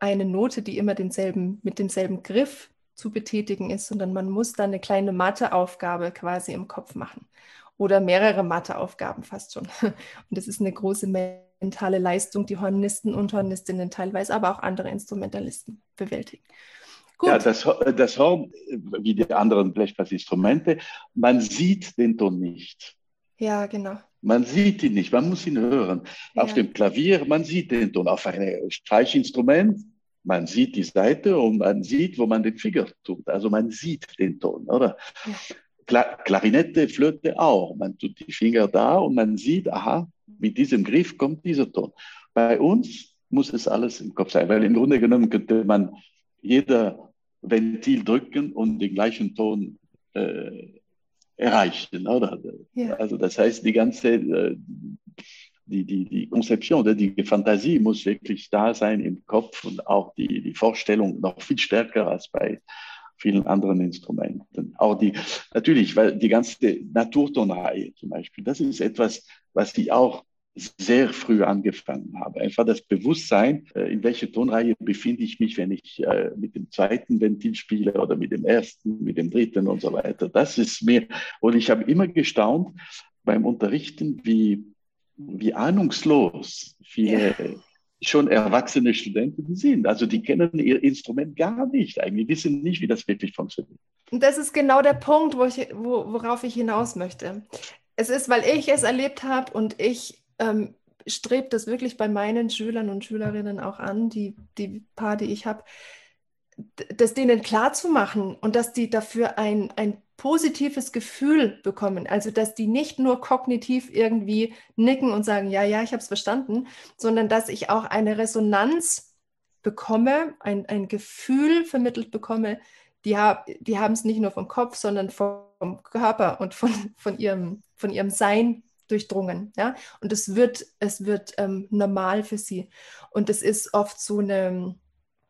eine Note, die immer denselben, mit demselben Griff zu betätigen ist, sondern man muss dann eine kleine Matheaufgabe quasi im Kopf machen oder mehrere Matheaufgaben fast schon. Und das ist eine große mentale Leistung, die Hornisten und Hornistinnen teilweise, aber auch andere Instrumentalisten bewältigen. Gut. Ja, das, das Horn, wie die anderen Blechblasinstrumente, man sieht den Ton nicht. Ja, genau. Man sieht ihn nicht, man muss ihn hören. Ja. Auf dem Klavier, man sieht den Ton. Auf einem Streichinstrument, man sieht die Seite und man sieht, wo man den Finger tut. Also man sieht den Ton, oder? Ja. Klarinette, Flöte auch. Man tut die Finger da und man sieht, aha, mit diesem Griff kommt dieser Ton. Bei uns muss es alles im Kopf sein, weil im Grunde genommen könnte man jeder Ventil drücken und den gleichen Ton äh, erreichen, oder? Ja. Also das heißt, die ganze äh, die, die, die Konzeption, die Fantasie muss wirklich da sein im Kopf und auch die, die Vorstellung noch viel stärker als bei vielen anderen Instrumenten. Auch die, natürlich, weil die ganze Naturtonreihe zum Beispiel, das ist etwas, was ich auch sehr früh angefangen habe. Einfach das Bewusstsein, äh, in welcher Tonreihe befinde ich mich, wenn ich äh, mit dem zweiten Ventil spiele oder mit dem ersten, mit dem dritten und so weiter. Das ist mir, und ich habe immer gestaunt beim Unterrichten, wie, wie ahnungslos viele ja schon erwachsene Studenten sind. Also die kennen ihr Instrument gar nicht. Eigentlich wissen nicht, wie das wirklich funktioniert. Und das ist genau der Punkt, wo ich, wo, worauf ich hinaus möchte. Es ist, weil ich es erlebt habe und ich ähm, strebe das wirklich bei meinen Schülern und Schülerinnen auch an, die, die paar, die ich habe, das denen klar zu machen und dass die dafür ein, ein positives Gefühl bekommen. Also, dass die nicht nur kognitiv irgendwie nicken und sagen, ja, ja, ich habe es verstanden, sondern dass ich auch eine Resonanz bekomme, ein, ein Gefühl vermittelt bekomme, die, hab, die haben es nicht nur vom Kopf, sondern vom Körper und von, von, ihrem, von ihrem Sein durchdrungen. Ja? Und es wird, es wird ähm, normal für sie. Und es ist oft so eine,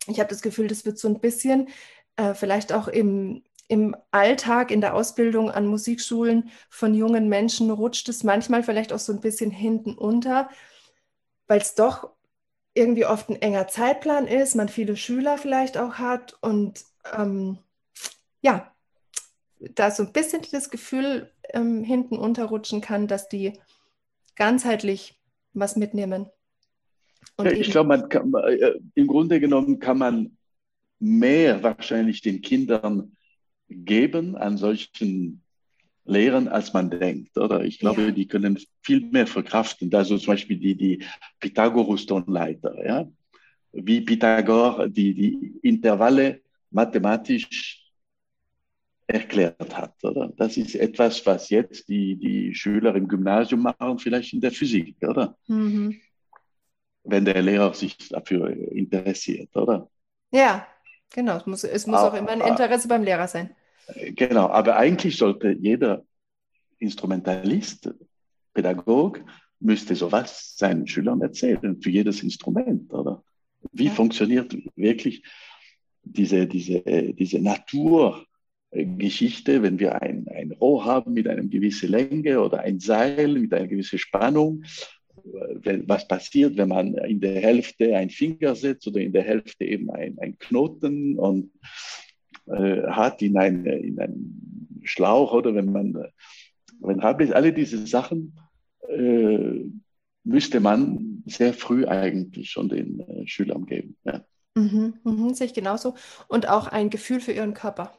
ich habe das Gefühl, das wird so ein bisschen, äh, vielleicht auch im, im Alltag, in der Ausbildung an Musikschulen von jungen Menschen rutscht es manchmal vielleicht auch so ein bisschen hinten unter, weil es doch irgendwie oft ein enger Zeitplan ist, man viele Schüler vielleicht auch hat und ähm, ja, da so ein bisschen das Gefühl ähm, hinten unterrutschen kann, dass die ganzheitlich was mitnehmen. Ja, ich glaube, man kann, äh, im Grunde genommen kann man mehr wahrscheinlich den Kindern geben an solchen Lehren, als man denkt, oder? Ich glaube, ja. die können viel mehr verkraften. Also zum Beispiel die, die Pythagoras-Tonleiter, ja? Wie Pythagor die, die Intervalle mathematisch erklärt hat, oder? Das ist etwas, was jetzt die, die Schüler im Gymnasium machen, vielleicht in der Physik, oder? Mhm. Wenn der Lehrer sich dafür interessiert, oder? Ja, genau. Es muss, es muss auch, auch immer ein Interesse beim Lehrer sein. Genau, aber eigentlich sollte jeder Instrumentalist, Pädagog, müsste sowas seinen Schülern erzählen, für jedes Instrument, oder? Wie ja. funktioniert wirklich diese, diese, diese Naturgeschichte, wenn wir ein, ein Rohr haben mit einer gewissen Länge oder ein Seil mit einer gewissen Spannung, was passiert, wenn man in der Hälfte einen Finger setzt oder in der Hälfte eben ein, ein Knoten und äh, hat in, eine, in einen Schlauch oder wenn man, wenn alle diese Sachen äh, müsste man sehr früh eigentlich schon den äh, Schülern geben. Ja. Mhm, mhm, sehe ich genauso. Und auch ein Gefühl für ihren Körper.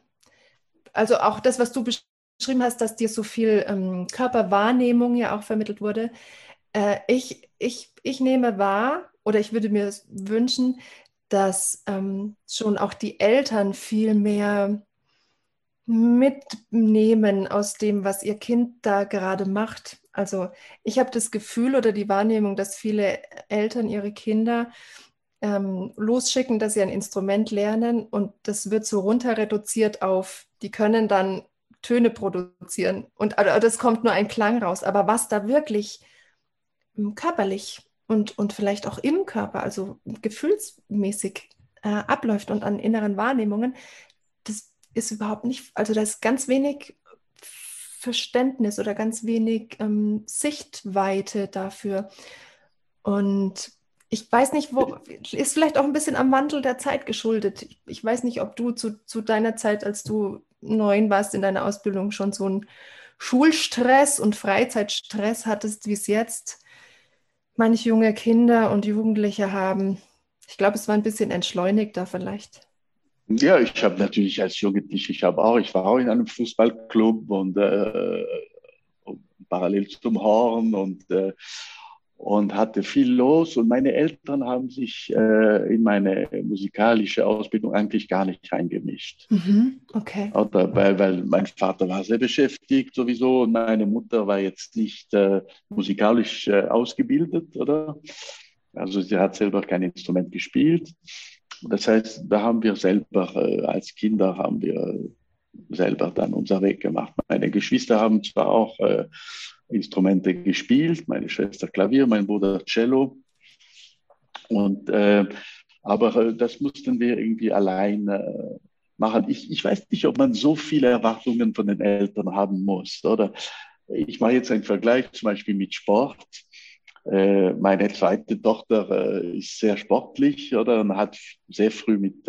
Also auch das, was du beschrieben hast, dass dir so viel ähm, Körperwahrnehmung ja auch vermittelt wurde. Äh, ich, ich, ich nehme wahr oder ich würde mir wünschen, dass ähm, schon auch die Eltern viel mehr mitnehmen aus dem, was ihr Kind da gerade macht. Also ich habe das Gefühl oder die Wahrnehmung, dass viele Eltern ihre Kinder ähm, losschicken, dass sie ein Instrument lernen und das wird so runter reduziert auf, die können dann Töne produzieren und also, das kommt nur ein Klang raus. Aber was da wirklich ähm, körperlich und, und vielleicht auch im Körper, also gefühlsmäßig äh, abläuft und an inneren Wahrnehmungen, das ist überhaupt nicht, also da ist ganz wenig Verständnis oder ganz wenig ähm, Sichtweite dafür. Und ich weiß nicht, wo, ist vielleicht auch ein bisschen am Wandel der Zeit geschuldet. Ich, weiß nicht, ob du zu, zu deiner Zeit, als du neun warst in deiner Ausbildung, schon so einen Schulstress und Freizeitstress hattest, wie es jetzt manche junge Kinder und Jugendliche haben. Ich glaube, es war ein bisschen entschleunigter vielleicht. Ja, ich habe natürlich als Jugendlicher, ich habe auch, ich war auch in einem Fußballclub und äh, parallel zum Horn und äh, und hatte viel los. Und meine Eltern haben sich äh, in meine musikalische Ausbildung eigentlich gar nicht eingemischt. Mhm, okay. Oder weil, weil mein Vater war sehr beschäftigt sowieso und meine Mutter war jetzt nicht äh, musikalisch äh, ausgebildet, oder? Also sie hat selber kein Instrument gespielt. Das heißt, da haben wir selber, äh, als Kinder haben wir selber dann unser Weg gemacht. Meine Geschwister haben zwar auch äh, Instrumente gespielt, meine Schwester Klavier, mein Bruder Cello. Und, äh, aber äh, das mussten wir irgendwie allein äh, machen. Ich, ich weiß nicht, ob man so viele Erwartungen von den Eltern haben muss. Oder ich mache jetzt einen Vergleich zum Beispiel mit Sport. Äh, meine zweite Tochter äh, ist sehr sportlich oder und hat sehr früh mit,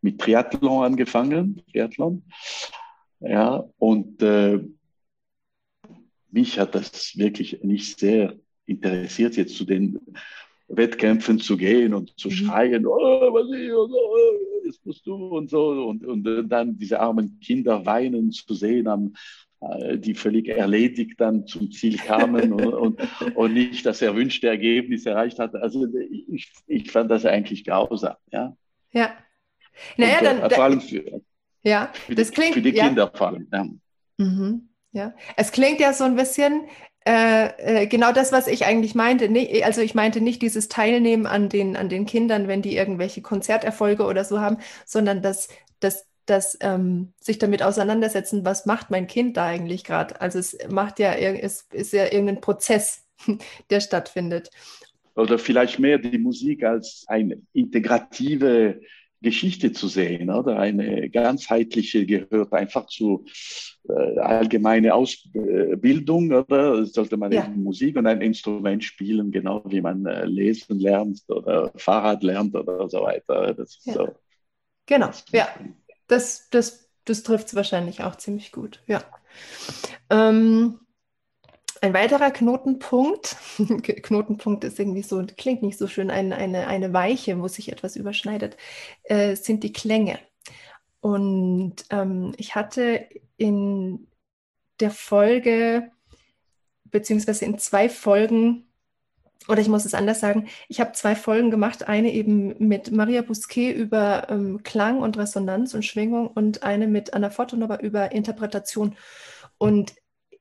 mit Triathlon angefangen. Triathlon. Ja, und mich hat das wirklich nicht sehr interessiert, jetzt zu den Wettkämpfen zu gehen und zu mhm. schreien, oh, was ich, und so, oh, jetzt musst du und so. Und, und dann diese armen Kinder weinen zu sehen, am, äh, die völlig erledigt dann zum Ziel kamen und, und, und, nicht das erwünschte Ergebnis erreicht hatten. Also ich, ich fand das eigentlich grausam. Ja. Ja. Naja, und, dann, vor allem für, ja, für, das die, klingt, für die Kinder ja. vor allem. Ja. Mhm. Ja, es klingt ja so ein bisschen äh, äh, genau das, was ich eigentlich meinte. Nee, also ich meinte nicht dieses Teilnehmen an den, an den Kindern, wenn die irgendwelche Konzerterfolge oder so haben, sondern dass, dass dass ähm, sich damit auseinandersetzen, was macht mein Kind da eigentlich gerade. Also es macht ja, es ist ja irgendein Prozess, der stattfindet. Oder vielleicht mehr die Musik als eine integrative Geschichte zu sehen, oder eine ganzheitliche gehört einfach zu äh, allgemeine Ausbildung, oder sollte man ja. Musik und ein Instrument spielen, genau wie man äh, lesen lernt oder Fahrrad lernt oder so weiter. Das ja. so. Genau, ja, das, das, das trifft es wahrscheinlich auch ziemlich gut, ja. Ähm, ein weiterer Knotenpunkt, Knotenpunkt ist irgendwie so, klingt nicht so schön, eine, eine, eine Weiche, wo sich etwas überschneidet, äh, sind die Klänge. Und ähm, ich hatte in der Folge, beziehungsweise in zwei Folgen, oder ich muss es anders sagen, ich habe zwei Folgen gemacht, eine eben mit Maria Bousquet über ähm, Klang und Resonanz und Schwingung und eine mit Anna Fortunova über Interpretation. Und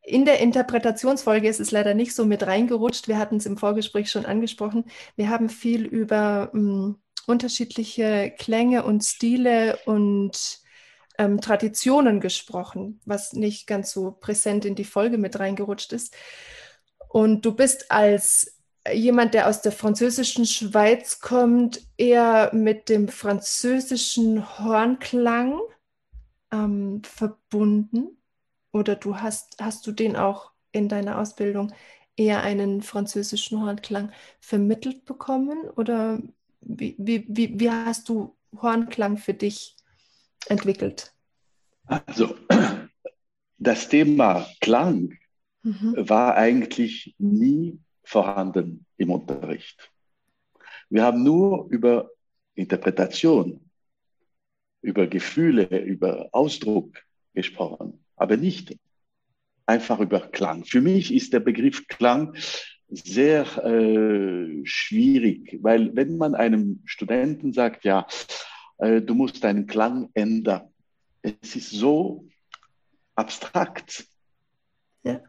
in der Interpretationsfolge ist es leider nicht so mit reingerutscht. Wir hatten es im Vorgespräch schon angesprochen. Wir haben viel über ähm, unterschiedliche Klänge und Stile und ähm, Traditionen gesprochen, was nicht ganz so präsent in die Folge mit reingerutscht ist. Und du bist als jemand, der aus der französischen Schweiz kommt, eher mit dem französischen Hornklang ähm, verbunden. Oder du hast, hast du den auch in deiner Ausbildung eher einen französischen Hornklang vermittelt bekommen? Oder wie, wie, wie, wie hast du Hornklang für dich entwickelt? Also, das Thema Klang mhm. war eigentlich nie vorhanden im Unterricht. Wir haben nur über Interpretation, über Gefühle, über Ausdruck gesprochen aber nicht einfach über Klang. Für mich ist der Begriff Klang sehr äh, schwierig, weil wenn man einem Studenten sagt, ja, äh, du musst deinen Klang ändern, es ist so abstrakt. Ja.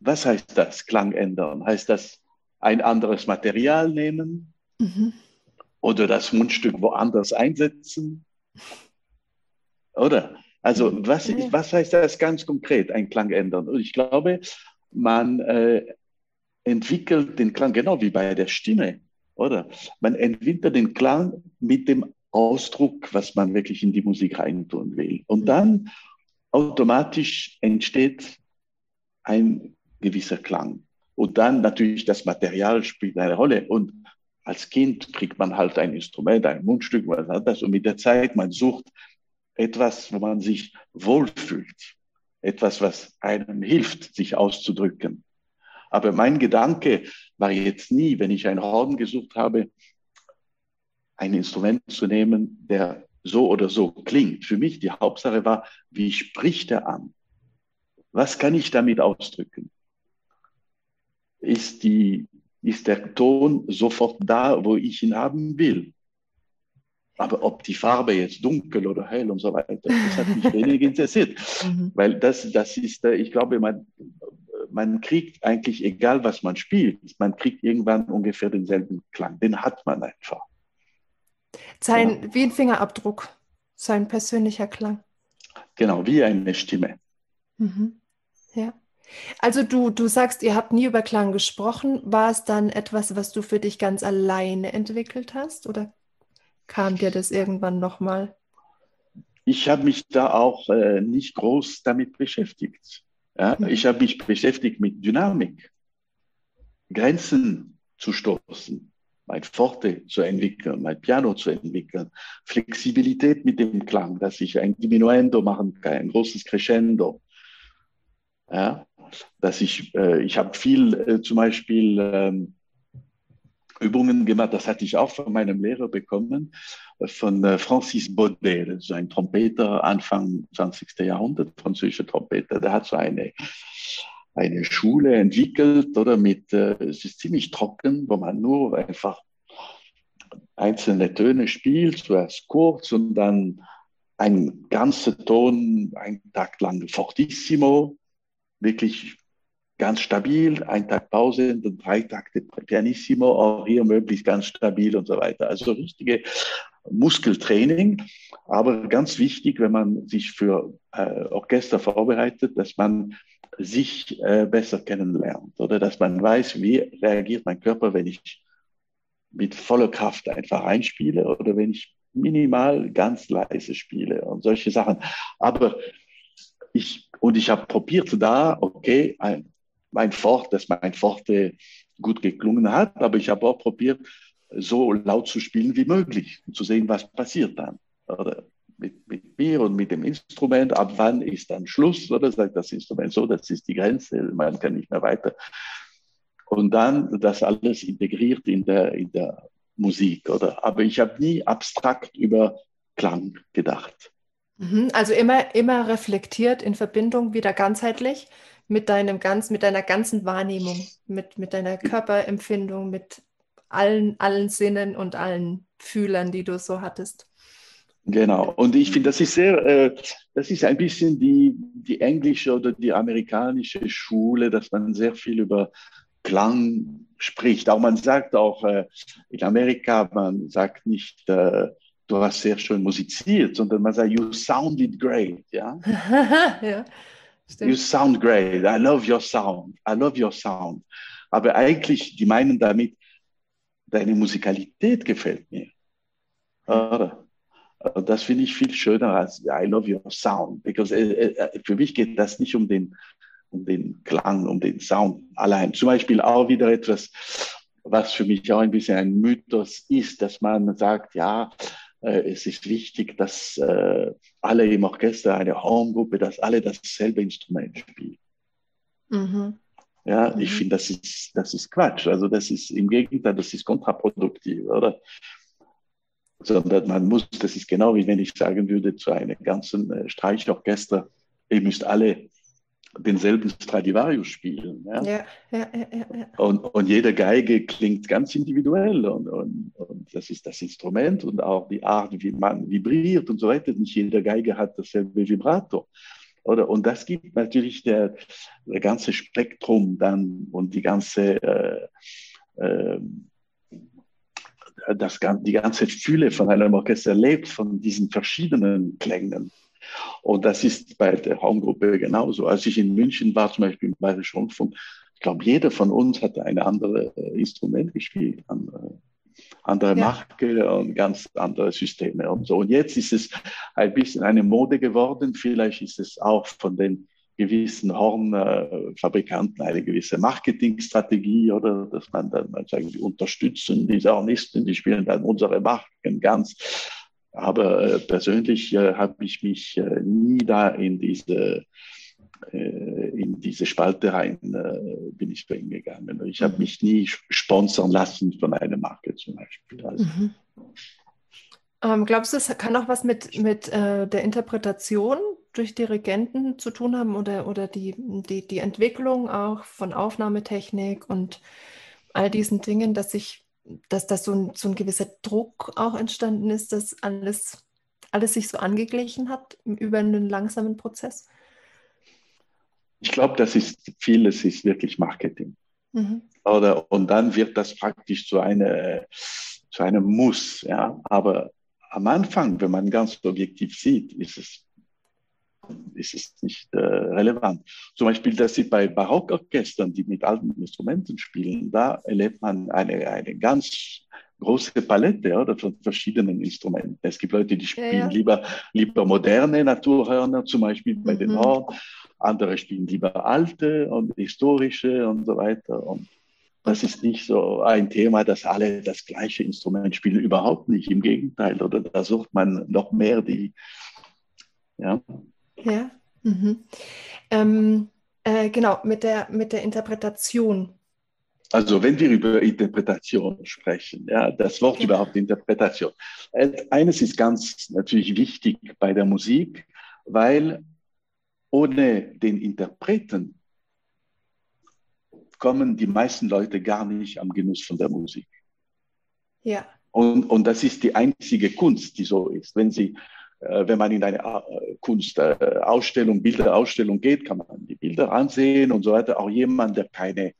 Was heißt das, Klang ändern? Heißt das ein anderes Material nehmen mhm. oder das Mundstück woanders einsetzen? Oder? Also mhm. was, was heißt das ganz konkret, ein Klang ändern? Und ich glaube, man äh, entwickelt den Klang genau wie bei der Stimme, oder? Man entwickelt den Klang mit dem Ausdruck, was man wirklich in die Musik reintun will. Und mhm. dann automatisch entsteht ein gewisser Klang. Und dann natürlich das Material spielt eine Rolle. Und als Kind kriegt man halt ein Instrument, ein Mundstück, was hat das. Und mit der Zeit, man sucht etwas, wo man sich wohlfühlt, etwas, was einem hilft, sich auszudrücken. Aber mein Gedanke war jetzt nie, wenn ich ein Horn gesucht habe, ein Instrument zu nehmen, der so oder so klingt. Für mich die Hauptsache war, wie spricht er an? Was kann ich damit ausdrücken? Ist, die, ist der Ton sofort da, wo ich ihn haben will? Aber ob die Farbe jetzt dunkel oder hell und so weiter, das hat mich wenig interessiert. Mhm. Weil das, das ist, äh, ich glaube, man, man kriegt eigentlich, egal was man spielt, man kriegt irgendwann ungefähr denselben Klang. Den hat man einfach. Sein, ja. wie ein Fingerabdruck, sein persönlicher Klang. Genau, wie eine Stimme. Mhm. Ja. Also du, du sagst, ihr habt nie über Klang gesprochen. War es dann etwas, was du für dich ganz alleine entwickelt hast? Oder kam dir das irgendwann nochmal? Ich habe mich da auch äh, nicht groß damit beschäftigt. Ja? Mhm. Ich habe mich beschäftigt mit Dynamik, Grenzen zu stoßen, mein Forte zu entwickeln, mein Piano zu entwickeln, Flexibilität mit dem Klang, dass ich ein Diminuendo machen kann, ein großes Crescendo. Ja? Dass ich, äh, ich habe viel äh, zum Beispiel ähm, Übungen gemacht. Das hatte ich auch von meinem Lehrer bekommen, von äh, Francis Baudet, das ist ein Trompeter Anfang 20. Jahrhundert, französischer Trompeter. Der hat so eine, eine Schule entwickelt, oder mit, äh, es ist ziemlich trocken, wo man nur einfach einzelne Töne spielt, zuerst kurz und dann ein ganzer Ton, einen Tag lang fortissimo, wirklich ganz stabil, ein Tag Pause und drei Takte pianissimo, auch hier möglichst ganz stabil und so weiter. Also richtige Muskeltraining. Aber ganz wichtig, wenn man sich für äh, Orchester vorbereitet, dass man sich äh, besser kennenlernt oder dass man weiß, wie reagiert mein Körper, wenn ich mit voller Kraft einfach einspiele oder wenn ich minimal ganz leise spiele und solche Sachen. Aber ich, und ich habe probiert da, okay, ein, mein Fort, dass mein Forte gut geklungen hat, aber ich habe auch probiert, so laut zu spielen wie möglich, um zu sehen, was passiert dann. Oder mit, mit mir und mit dem Instrument, ab wann ist dann Schluss, oder sagt das Instrument so, das ist die Grenze, man kann nicht mehr weiter. Und dann das alles integriert in der, in der Musik, oder? Aber ich habe nie abstrakt über Klang gedacht. Mhm, also immer, immer reflektiert in Verbindung, wieder ganzheitlich mit deinem ganz, mit deiner ganzen Wahrnehmung, mit, mit deiner Körperempfindung, mit allen, allen Sinnen und allen Fühlern, die du so hattest. Genau. Und ich finde, das ist sehr, äh, das ist ein bisschen die, die englische oder die amerikanische Schule, dass man sehr viel über Klang spricht. Auch man sagt auch äh, in Amerika, man sagt nicht, äh, du hast sehr schön musiziert, sondern man sagt, you sounded great. Ja? ja you sound great. I love your sound. I love your sound. Aber eigentlich, die meinen damit, deine Musikalität gefällt mir. Oder? Das finde ich viel schöner als I love your sound. Because äh, äh, für mich geht das nicht um den, um den Klang, um den Sound allein. Zum Beispiel auch wieder etwas, was für mich auch ein bisschen ein Mythos ist, dass man sagt, ja, äh, es ist wichtig, dass äh, alle im Orchester, eine Horngruppe, dass alle dasselbe Instrument spielen. Mhm. Ja, mhm. ich finde, das ist, das ist Quatsch. Also das ist im Gegenteil, das ist kontraproduktiv, oder? Sondern man muss, das ist genau wie wenn ich sagen würde zu einem ganzen äh, Streichorchester, ihr müsst alle denselben Stradivarius spielen. Ja? Ja, ja, ja, und, und jede Geige klingt ganz individuell und, und, und, das ist das Instrument und auch die Art, wie man vibriert und so weiter. Nicht jede Geige hat dasselbe Vibrato. Oder? Und das gibt natürlich der, der ganze Spektrum dann und die ganze, äh, äh, das, die ganze Fülle von einem Orchester lebt von diesen verschiedenen Klängen. Und das ist bei der Raumgruppe genauso. Als ich in München war, zum Beispiel im Bayerischen Rundfunk, ich glaube, jeder von uns hatte ein anderes äh, Instrument gespielt, andere, andere ja. Marke und ganz andere Systeme und so. Und jetzt ist es ein bisschen eine Mode geworden. Vielleicht ist es auch von den gewissen Hornfabrikanten eine gewisse Marketingstrategie oder dass man dann mal sagen, die unterstützen diese Hornisten, die spielen dann unsere Marken ganz. Aber äh, persönlich äh, habe ich mich äh, nie da in diese, in diese Spalte rein äh, bin ich reingegangen. Ich habe mhm. mich nie sponsern lassen von einer Marke zum Beispiel. Also. Mhm. Ähm, glaubst du, es kann auch was mit, mit äh, der Interpretation durch Dirigenten zu tun haben oder, oder die, die, die Entwicklung auch von Aufnahmetechnik und all diesen Dingen, dass sich dass das so ein, so ein gewisser Druck auch entstanden ist, dass alles, alles sich so angeglichen hat über einen langsamen Prozess? Ich glaube, das ist vieles ist wirklich Marketing. Mhm. Oder, und dann wird das praktisch zu, eine, zu einem Muss. Ja? Aber am Anfang, wenn man ganz objektiv sieht, ist es ist es nicht äh, relevant. Zum Beispiel, das sieht bei Barockorchestern, die mit alten Instrumenten spielen, da erlebt man eine, eine ganz große Palette oder, von verschiedenen Instrumenten. Es gibt Leute, die spielen ja, ja. Lieber, lieber moderne Naturhörner, zum Beispiel bei mhm. den Horn. Andere spielen lieber alte und historische und so weiter. Und das ist nicht so ein Thema, dass alle das gleiche Instrument spielen. Überhaupt nicht. Im Gegenteil. Oder da sucht man noch mehr die, ja, ja. Mhm. Ähm, äh, genau, mit der, mit der Interpretation. Also wenn wir über Interpretation sprechen, ja, das Wort ja. überhaupt Interpretation. Äh, eines ist ganz natürlich wichtig bei der Musik, weil ohne den Interpreten kommen die meisten Leute gar nicht am Genuss von der Musik. Ja. Und, und das ist die einzige Kunst, die so ist. Wenn Sie wenn man in eine äh, Kunstausstellung, Bilderausstellung geht, kann man die Bilder ansehen und so weiter. Auch jemand, der keine,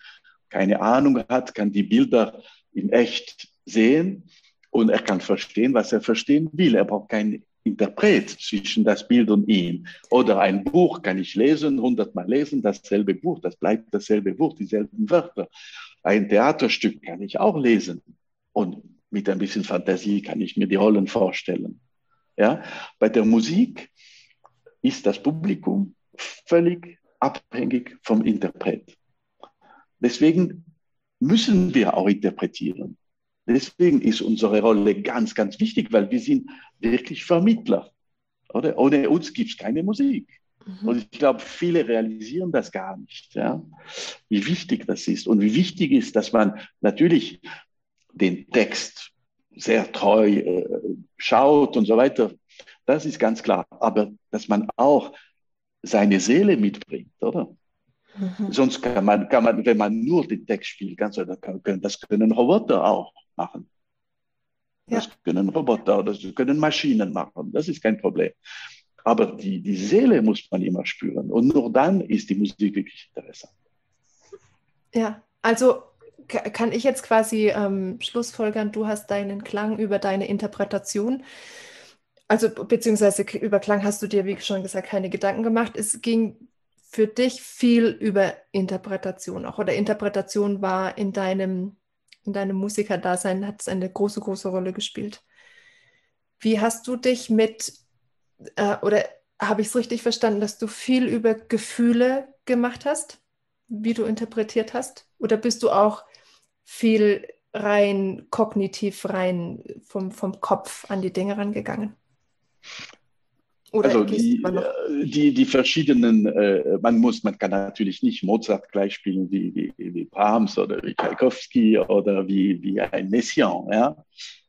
keine Ahnung hat, kann die Bilder in echt sehen. Und er kann verstehen, was er verstehen will. Er braucht keinen Interpret zwischen das Bild und ihm. Oder ein Buch kann ich lesen, hundertmal lesen, dasselbe Buch, das bleibt dasselbe Buch, dieselben Wörter. Ein Theaterstück kann ich auch lesen. Und mit ein bisschen Fantasie kann ich mir die Rollen vorstellen. Ja? Bei der Musik ist das Publikum völlig abhängig vom Interpret. Deswegen müssen wir auch interpretieren. Deswegen ist unsere Rolle ganz, ganz wichtig, weil wir sind wirklich Vermittler. Oder? Ohne uns gibt es keine Musik. Mhm. Und ich glaube, viele realisieren das gar nicht, ja? wie wichtig das ist und wie wichtig ist, dass man natürlich den Text sehr treu äh, schaut und so weiter. Das ist ganz klar. Aber dass man auch seine Seele mitbringt, oder? Mhm. Sonst kann man, kann man, wenn man nur den Text spielt, ganz, das können Roboter auch machen. Ja. Das können Roboter, das können Maschinen machen. Das ist kein Problem. Aber die, die Seele muss man immer spüren. Und nur dann ist die Musik wirklich interessant. Ja, also kann ich jetzt quasi ähm, schlussfolgern, du hast deinen Klang über deine Interpretation, also beziehungsweise über Klang hast du dir, wie schon gesagt, keine Gedanken gemacht. Es ging für dich viel über Interpretation auch oder Interpretation war in deinem, in deinem Musikerdasein, hat es eine große, große Rolle gespielt. Wie hast du dich mit, äh, oder habe ich es richtig verstanden, dass du viel über Gefühle gemacht hast, wie du interpretiert hast? Oder bist du auch viel rein kognitiv, rein vom, vom Kopf an die Dinge rangegangen? Oder also die, äh, die, die verschiedenen, äh, man muss, man kann natürlich nicht Mozart gleich spielen wie, wie, wie Brahms oder wie Tchaikovsky oder wie, wie ein Messiaen. Ja?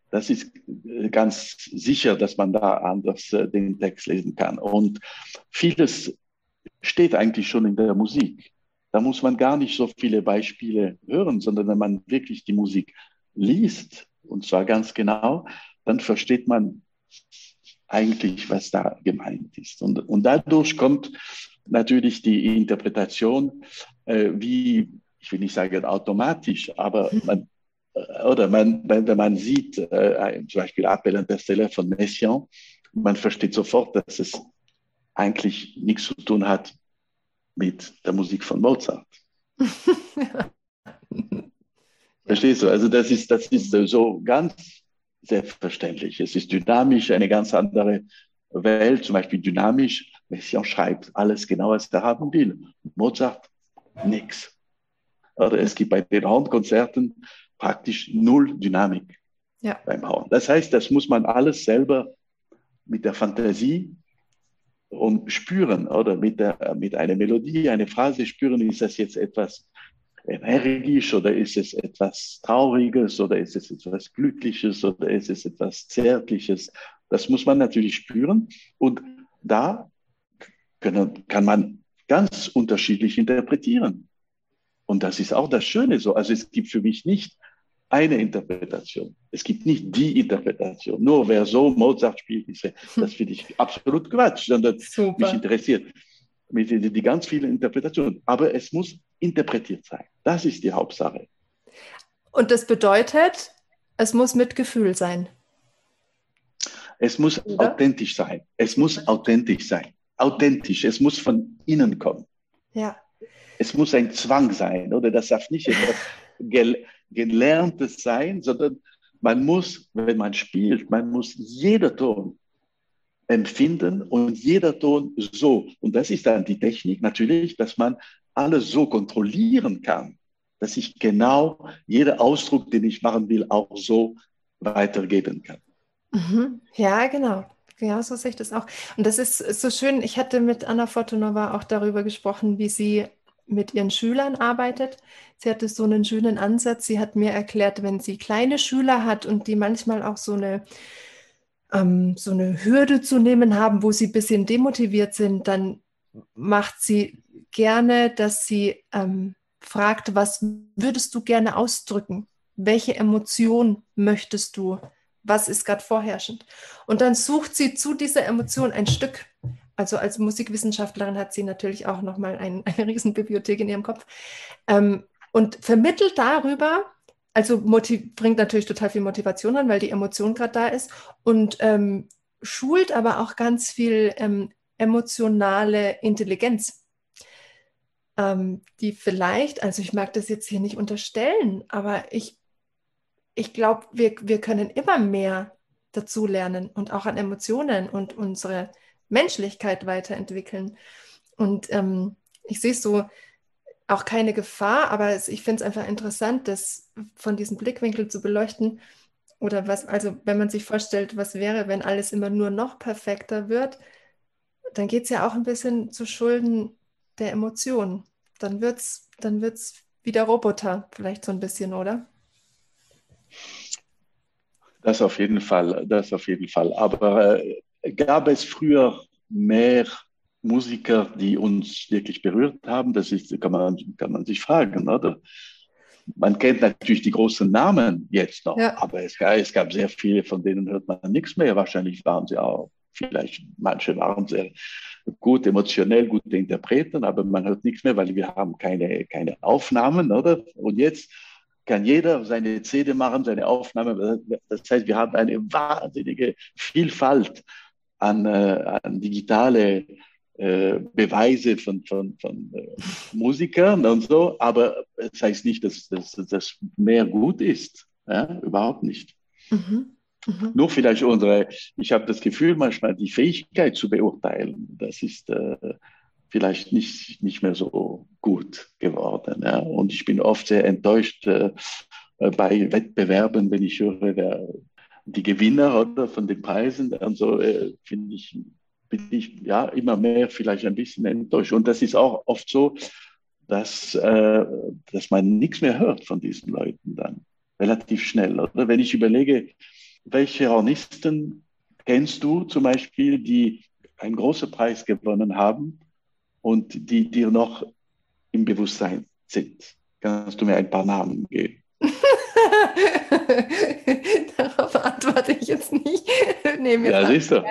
Das ist äh, ganz sicher, dass man da anders äh, den Text lesen kann. Und vieles steht eigentlich schon in der Musik. Da muss man gar nicht so viele Beispiele hören, sondern wenn man wirklich die Musik liest, und zwar ganz genau, dann versteht man eigentlich, was da gemeint ist. Und, und dadurch kommt natürlich die Interpretation, äh, wie, ich will nicht sagen automatisch, aber man, äh, oder man, wenn man sieht, äh, zum Beispiel Appel an der Stelle von Messiaen, man versteht sofort, dass es eigentlich nichts zu tun hat mit der Musik von Mozart. Verstehst du? Also das ist, das ist so ganz selbstverständlich. Es ist dynamisch, eine ganz andere Welt, zum Beispiel dynamisch. Messiaen schreibt alles genau, was er haben will. Mozart, nichts. Oder es gibt bei den Hornkonzerten praktisch null Dynamik ja. beim Horn. Das heißt, das muss man alles selber mit der Fantasie und spüren oder mit, der, mit einer Melodie, eine Phrase spüren, ist das jetzt etwas energisch oder ist es etwas Trauriges oder ist es etwas Glückliches oder ist es etwas Zärtliches. Das muss man natürlich spüren und da können, kann man ganz unterschiedlich interpretieren. Und das ist auch das Schöne so. Also es gibt für mich nicht eine Interpretation. Es gibt nicht die Interpretation. Nur wer so Mozart spielt, ist, das finde ich absolut Quatsch, sondern Super. mich interessiert mit die, die ganz vielen Interpretationen. Aber es muss interpretiert sein. Das ist die Hauptsache. Und das bedeutet, es muss mit Gefühl sein. Es muss Oder? authentisch sein. Es muss authentisch sein. Authentisch. Es muss von innen kommen. Ja. Es muss ein Zwang sein, oder? Das darf nicht etwas Gelerntes sein, sondern man muss, wenn man spielt, man muss jeder Ton empfinden und jeder Ton so. Und das ist dann die Technik natürlich, dass man alles so kontrollieren kann, dass ich genau jeden Ausdruck, den ich machen will, auch so weitergeben kann. Mhm. Ja, genau. Ja, so sehe ich das auch. Und das ist so schön. Ich hatte mit Anna Fortunova auch darüber gesprochen, wie sie mit ihren Schülern arbeitet. Sie hatte so einen schönen Ansatz. Sie hat mir erklärt, wenn sie kleine Schüler hat und die manchmal auch so eine, ähm, so eine Hürde zu nehmen haben, wo sie ein bisschen demotiviert sind, dann macht sie gerne, dass sie ähm, fragt, was würdest du gerne ausdrücken? Welche Emotion möchtest du? Was ist gerade vorherrschend? Und dann sucht sie zu dieser Emotion ein Stück. Also als Musikwissenschaftlerin hat sie natürlich auch nochmal ein, eine Riesenbibliothek in ihrem Kopf. Ähm, und vermittelt darüber also bringt natürlich total viel Motivation an, weil die Emotion gerade da ist und ähm, schult aber auch ganz viel ähm, emotionale Intelligenz, ähm, die vielleicht, also ich mag das jetzt hier nicht unterstellen, aber ich, ich glaube, wir, wir können immer mehr dazu lernen und auch an Emotionen und unsere Menschlichkeit weiterentwickeln. Und ähm, ich sehe so auch keine Gefahr, aber es, ich finde es einfach interessant, das von diesem Blickwinkel zu beleuchten. Oder was, also wenn man sich vorstellt, was wäre, wenn alles immer nur noch perfekter wird, dann geht es ja auch ein bisschen zu Schulden der Emotionen. Dann wird es dann wird's wieder Roboter, vielleicht so ein bisschen, oder? Das auf jeden Fall, das auf jeden Fall. Aber äh, gab es früher mehr Musiker, die uns wirklich berührt haben? Das ist, kann man, kann man sich fragen, oder? Man kennt natürlich die großen Namen jetzt noch, ja. aber es, es gab sehr viele, von denen hört man nichts mehr. Wahrscheinlich waren sie auch vielleicht manche waren sehr gut, emotionell gute Interpreten, aber man hört nichts mehr, weil wir haben keine, keine Aufnahmen, oder? Und jetzt kann jeder seine CD machen, seine Aufnahme. Das heißt, wir haben eine wahnsinnige Vielfalt an, äh, an digitale äh, Beweise von, von, von äh, Musikern und so, aber es das heißt nicht, dass das mehr gut ist. Ja? Überhaupt nicht. Mhm. Mhm. Nur vielleicht unsere, ich habe das Gefühl, manchmal die Fähigkeit zu beurteilen, das ist äh, vielleicht nicht, nicht mehr so gut geworden. Ja? Und ich bin oft sehr enttäuscht äh, bei Wettbewerben, wenn ich höre, wer die Gewinner oder von den Preisen, also äh, finde ich, bin ich ja immer mehr vielleicht ein bisschen enttäuscht. Und das ist auch oft so, dass, äh, dass man nichts mehr hört von diesen Leuten dann relativ schnell. Oder wenn ich überlege, welche Hornisten kennst du zum Beispiel, die einen großen Preis gewonnen haben und die dir noch im Bewusstsein sind? Kannst du mir ein paar Namen geben? Darauf antworte ich jetzt nicht. Nee, ja, siehst du.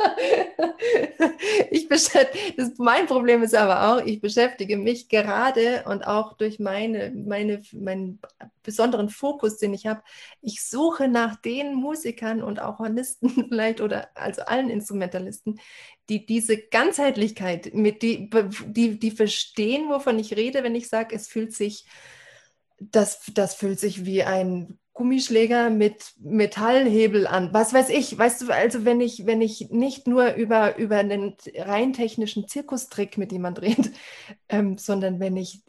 ich beschäftige, mein Problem ist aber auch, ich beschäftige mich gerade und auch durch meine, meine, meinen besonderen Fokus, den ich habe, ich suche nach den Musikern und auch Hornisten vielleicht oder also allen Instrumentalisten, die diese Ganzheitlichkeit, mit die, die, die verstehen, wovon ich rede, wenn ich sage, es fühlt sich das, das fühlt sich wie ein Gummischläger mit Metallhebel an. Was weiß ich, weißt du, also wenn ich, wenn ich nicht nur über, über einen rein technischen Zirkustrick mit jemand rede, ähm, sondern wenn ich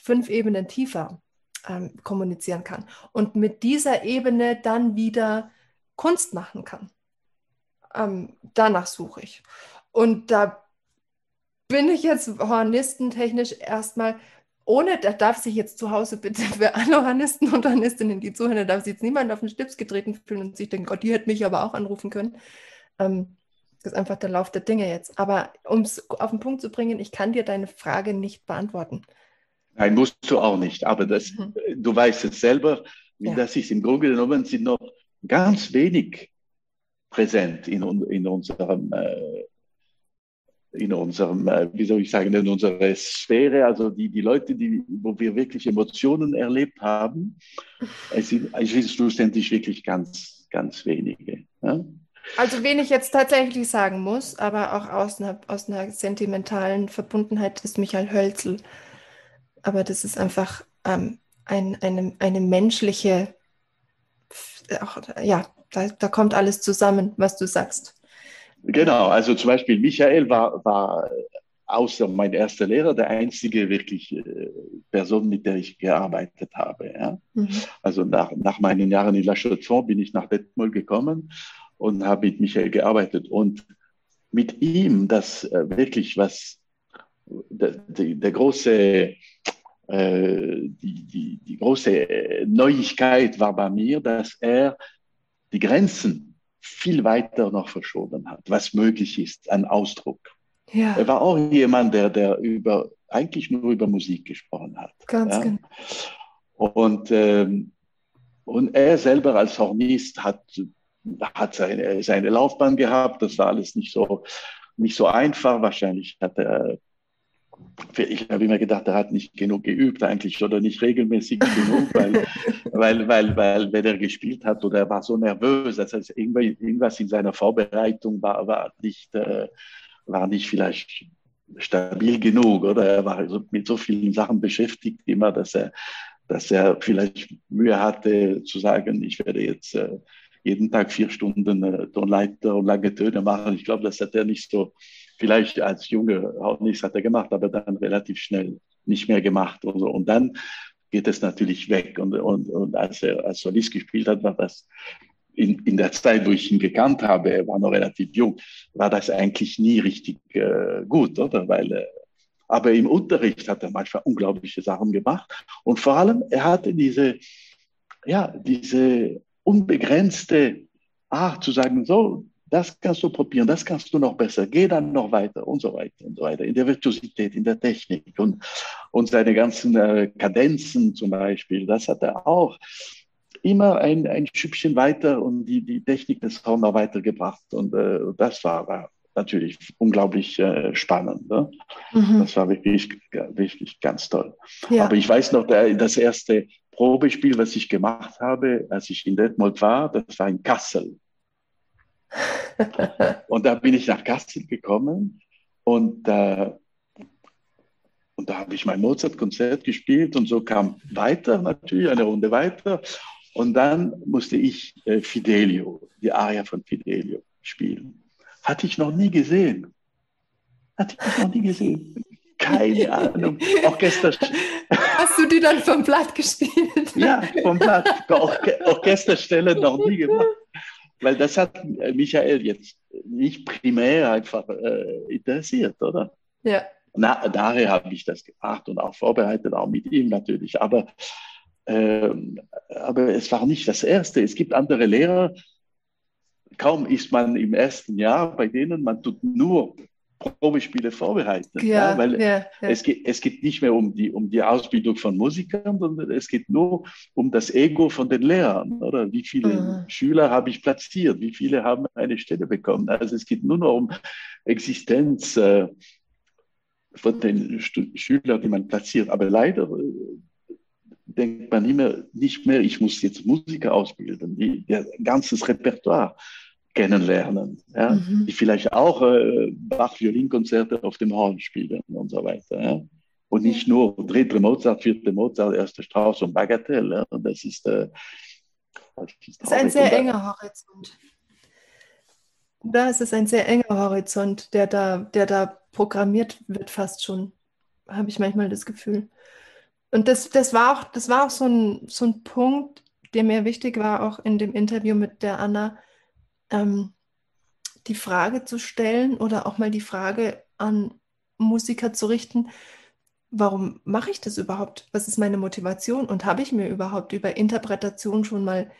fünf Ebenen tiefer ähm, kommunizieren kann und mit dieser Ebene dann wieder Kunst machen kann. Ähm, danach suche ich. Und da bin ich jetzt hornistentechnisch erstmal ohne, da darf sich jetzt zu Hause bitte für alle Hornisten und Hornistinnen, die zuhören, da darf sich jetzt niemand auf den Stips getreten fühlen und sich denken, Gott, die hätte mich aber auch anrufen können. Ähm, das ist einfach der Lauf der Dinge jetzt. Aber um es auf den Punkt zu bringen, ich kann dir deine Frage nicht beantworten. Nein, musst du auch nicht. Aber das, mhm. du weißt es selber, ja. das ist im Grunde genommen sind noch ganz wenig präsent in, in unserem äh, in unserem, äh, wie soll ich sagen, in unserer Sphäre, also die, die Leute, die, wo wir wirklich Emotionen erlebt haben, es sind, es sind schlussendlich wirklich ganz, ganz wenige. Ja? Also wen ich jetzt tatsächlich sagen muss, aber auch aus einer, aus einer sentimentalen Verbundenheit ist Michael Hölzel. Aber das ist einfach ähm, ein, eine, eine menschliche, auch, ja, da, da kommt alles zusammen, was du sagst. Genau, also zum Beispiel Michael war, war außer mein erster Lehrer der einzige wirklich äh, Person, mit der ich gearbeitet habe. Ja? Mhm. Also nach, nach meinen Jahren in La Chaux-de-Fonds bin ich nach Detmold gekommen und habe mit Michael gearbeitet. Und mit ihm, das äh, wirklich was, der, der, der große, äh, die, die, die große Neuigkeit war bei mir, dass er die Grenzen viel weiter noch verschoben hat, was möglich ist an Ausdruck. Ja. Er war auch jemand, der, der über, eigentlich nur über Musik gesprochen hat. Ganz ja? genau. Und, ähm, und er selber als Hornist hat, hat seine, seine Laufbahn gehabt. Das war alles nicht so, nicht so einfach. Wahrscheinlich hat er ich habe immer gedacht, er hat nicht genug geübt eigentlich oder nicht regelmäßig genug, weil, weil, weil, weil wenn er gespielt hat oder er war so nervös, das heißt, irgendwas in seiner Vorbereitung war, war, nicht, äh, war nicht vielleicht stabil genug oder er war mit so vielen Sachen beschäftigt immer, dass er, dass er vielleicht Mühe hatte zu sagen, ich werde jetzt äh, jeden Tag vier Stunden äh, Tonleiter und lange Töne machen. Ich glaube, das hat er nicht so vielleicht als Junge auch nichts hat er gemacht, aber dann relativ schnell nicht mehr gemacht und so. Und dann geht es natürlich weg. Und, und, und als er als Solist gespielt hat, war das in, in der Zeit, wo ich ihn gekannt habe, er war noch relativ jung, war das eigentlich nie richtig äh, gut, oder? Weil, äh, aber im Unterricht hat er manchmal unglaubliche Sachen gemacht. Und vor allem, er hatte diese, ja, diese unbegrenzte Art zu sagen, so, das kannst du probieren, das kannst du noch besser, geh dann noch weiter und so weiter und so weiter. In der Virtuosität, in der Technik und, und seine ganzen äh, Kadenzen zum Beispiel, das hat er auch immer ein, ein Schüppchen weiter und die, die Technik des Horns noch weitergebracht. Und äh, das war, war natürlich unglaublich äh, spannend. Ne? Mhm. Das war wirklich, wirklich ganz toll. Ja. Aber ich weiß noch, der, das erste Probespiel, was ich gemacht habe, als ich in Detmold war, das war in Kassel und da bin ich nach Kassel gekommen und, äh, und da habe ich mein Mozart-Konzert gespielt und so kam weiter natürlich, eine Runde weiter. Und dann musste ich äh, Fidelio, die Aria von Fidelio spielen. Hatte ich noch nie gesehen. Hatte ich noch nie gesehen. Keine Ahnung. Orchester. Hast du die dann vom Blatt gespielt? Ja, vom Blatt. Orchesterstelle noch nie gemacht. Weil das hat Michael jetzt nicht primär einfach äh, interessiert, oder? Ja. Na, daher habe ich das gemacht und auch vorbereitet, auch mit ihm natürlich. Aber, äh, aber es war nicht das Erste. Es gibt andere Lehrer, kaum ist man im ersten Jahr bei denen, man tut nur Probespiele vorbereiten. Ja, ja weil ja. Es, geht, es geht nicht mehr um die, um die Ausbildung von Musikern, sondern es geht nur um das Ego von den Lehrern. Oder wie viele mhm. Schüler habe ich platziert? Wie viele haben eine Stelle bekommen? Also es geht nur noch um Existenz äh, von den Stu Schülern, die man platziert. Aber leider äh, denkt man immer nicht mehr, ich muss jetzt Musiker ausbilden, die, der ganzes Repertoire kennenlernen, ja? Mhm. die vielleicht auch äh, Bach-Violinkonzerte auf dem Horn spielen und so weiter. Ja? Und nicht nur dritte Mozart, vierte Mozart, erste Strauss und Bagatelle. Ja? Und das ist, äh, das ist, das ist ein sehr enger Horizont. Da ist es ein sehr enger Horizont, der da, der da programmiert wird, fast schon, habe ich manchmal das Gefühl. Und das, das war auch, das war auch so, ein, so ein Punkt, der mir wichtig war, auch in dem Interview mit der Anna, ähm, die Frage zu stellen oder auch mal die Frage an Musiker zu richten, warum mache ich das überhaupt? Was ist meine Motivation? Und habe ich mir überhaupt über Interpretation schon mal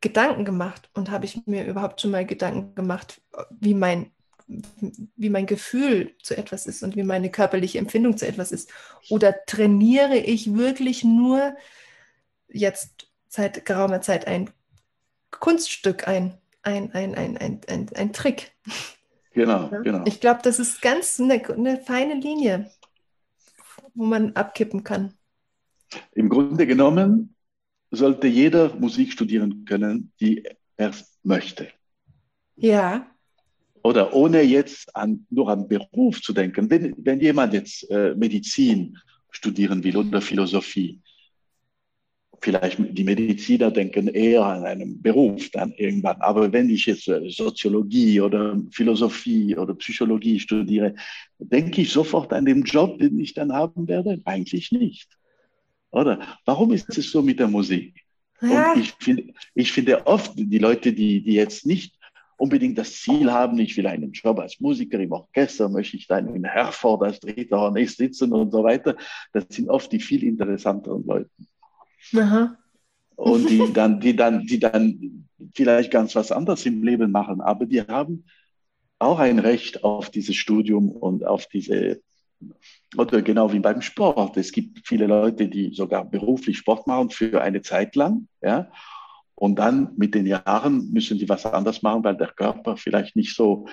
Gedanken gemacht? Und habe ich mir überhaupt schon mal Gedanken gemacht, wie mein, wie mein Gefühl zu etwas ist und wie meine körperliche Empfindung zu etwas ist? Oder trainiere ich wirklich nur jetzt seit geraumer Zeit ein Kunststück ein? Ein, ein, ein, ein, ein, ein Trick. Genau, ja? genau. Ich glaube, das ist ganz eine, eine feine Linie, wo man abkippen kann. Im Grunde genommen sollte jeder Musik studieren können, die er möchte. Ja. Oder ohne jetzt an, nur an Beruf zu denken. Wenn, wenn jemand jetzt äh, Medizin studieren will oder Philosophie, vielleicht die Mediziner denken eher an einen Beruf dann irgendwann. Aber wenn ich jetzt äh, Soziologie oder Philosophie oder Psychologie studiere, denke ich sofort an den Job, den ich dann haben werde? Eigentlich nicht. Oder? Warum ist es so mit der Musik? Ja. Und ich, find, ich finde oft die Leute, die, die jetzt nicht unbedingt das Ziel haben, ich will einen Job als Musiker im Orchester, möchte ich dann in Herford als dritter Hornist sitzen und so weiter, das sind oft die viel interessanteren Leute. Aha. Und die dann, die dann, die dann vielleicht ganz was anderes im Leben machen, aber die haben auch ein Recht auf dieses Studium und auf diese, oder genau wie beim Sport. Es gibt viele Leute, die sogar beruflich Sport machen für eine Zeit lang, ja. Und dann mit den Jahren müssen die was anderes machen, weil der Körper vielleicht nicht so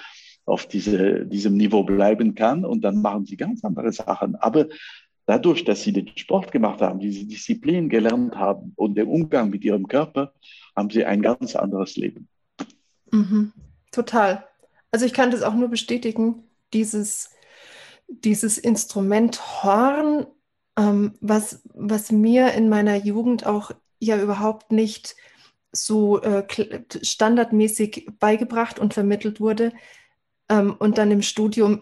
auf diese, diesem Niveau bleiben kann und dann machen sie ganz andere Sachen. Aber dadurch, dass sie den Sport gemacht haben, diese Disziplin gelernt haben und den Umgang mit ihrem Körper, haben sie ein ganz anderes Leben. Mhm. Total. Also ich kann das auch nur bestätigen, dieses, dieses Instrument Horn, ähm, was, was mir in meiner Jugend auch ja überhaupt nicht so äh, standardmäßig beigebracht und vermittelt wurde. Ähm, und dann im Studium,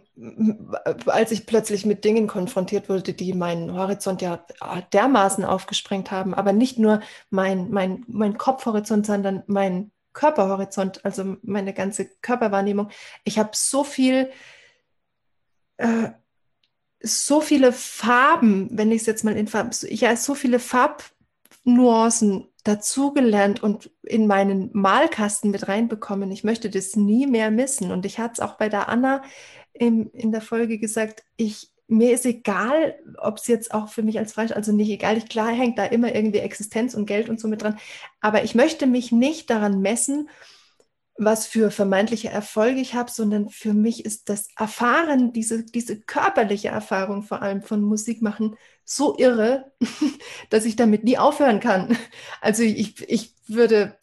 als ich plötzlich mit Dingen konfrontiert wurde, die meinen Horizont ja dermaßen aufgesprengt haben, aber nicht nur mein, mein, mein Kopfhorizont, sondern mein Körperhorizont, also meine ganze Körperwahrnehmung. Ich habe so viel, äh, so viele Farben, wenn ich es jetzt mal in Farben, ja, so viele Farbnuancen dazugelernt und in meinen Malkasten mit reinbekommen. Ich möchte das nie mehr missen. Und ich hatte es auch bei der Anna im, in der Folge gesagt, ich, mir ist egal, ob es jetzt auch für mich als Freistaat, also nicht egal, ich, klar hängt da immer irgendwie Existenz und Geld und so mit dran, aber ich möchte mich nicht daran messen, was für vermeintliche Erfolge ich habe, sondern für mich ist das Erfahren, diese, diese körperliche Erfahrung vor allem von Musik machen, so irre, dass ich damit nie aufhören kann. Also ich, ich würde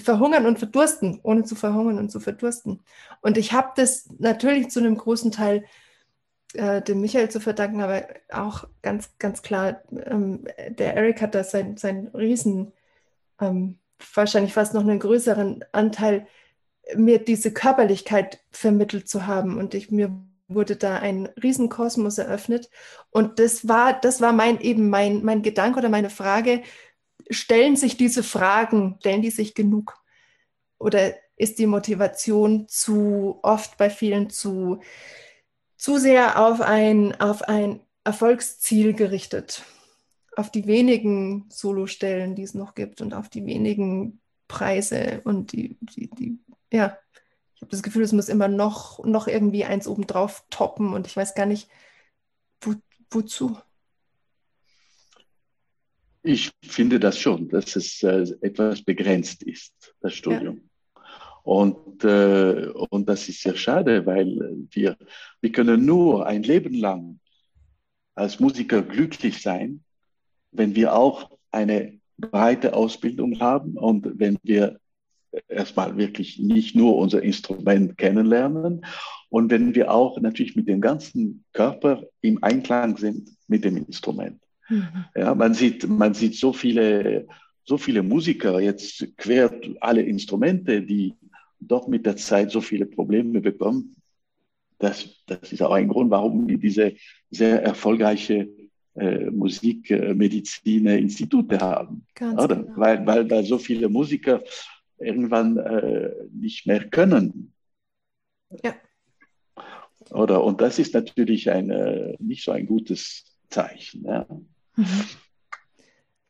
verhungern und verdursten, ohne zu verhungern und zu verdursten. Und ich habe das natürlich zu einem großen Teil äh, dem Michael zu verdanken, aber auch ganz, ganz klar, ähm, der Eric hat da sein, sein Riesen ähm, wahrscheinlich fast noch einen größeren Anteil, mir diese Körperlichkeit vermittelt zu haben. Und ich, mir wurde da ein Riesenkosmos eröffnet. Und das war, das war mein eben mein, mein Gedanke oder meine Frage. Stellen sich diese Fragen, stellen die sich genug? Oder ist die Motivation zu oft bei vielen zu, zu sehr auf ein, auf ein Erfolgsziel gerichtet? Auf die wenigen Solostellen, die es noch gibt und auf die wenigen Preise und die, die, die ja, ich habe das Gefühl, es muss immer noch, noch irgendwie eins obendrauf toppen und ich weiß gar nicht, wo, wozu. Ich finde das schon, dass es äh, etwas begrenzt ist, das Studium. Ja. Und, äh, und das ist sehr schade, weil wir, wir können nur ein Leben lang als Musiker glücklich sein, wenn wir auch eine breite Ausbildung haben und wenn wir erstmal wirklich nicht nur unser Instrument kennenlernen und wenn wir auch natürlich mit dem ganzen Körper im Einklang sind mit dem Instrument. Mhm. Ja, man sieht, man sieht so viele, so viele Musiker jetzt quer alle Instrumente, die doch mit der Zeit so viele Probleme bekommen. Das, das ist auch ein Grund, warum wir diese sehr erfolgreiche äh, Musikmedizin-Institute haben. Oder? Genau. Weil, weil, weil so viele Musiker irgendwann äh, nicht mehr können. Ja. Oder? Und das ist natürlich ein, äh, nicht so ein gutes Zeichen. Ja. Mhm.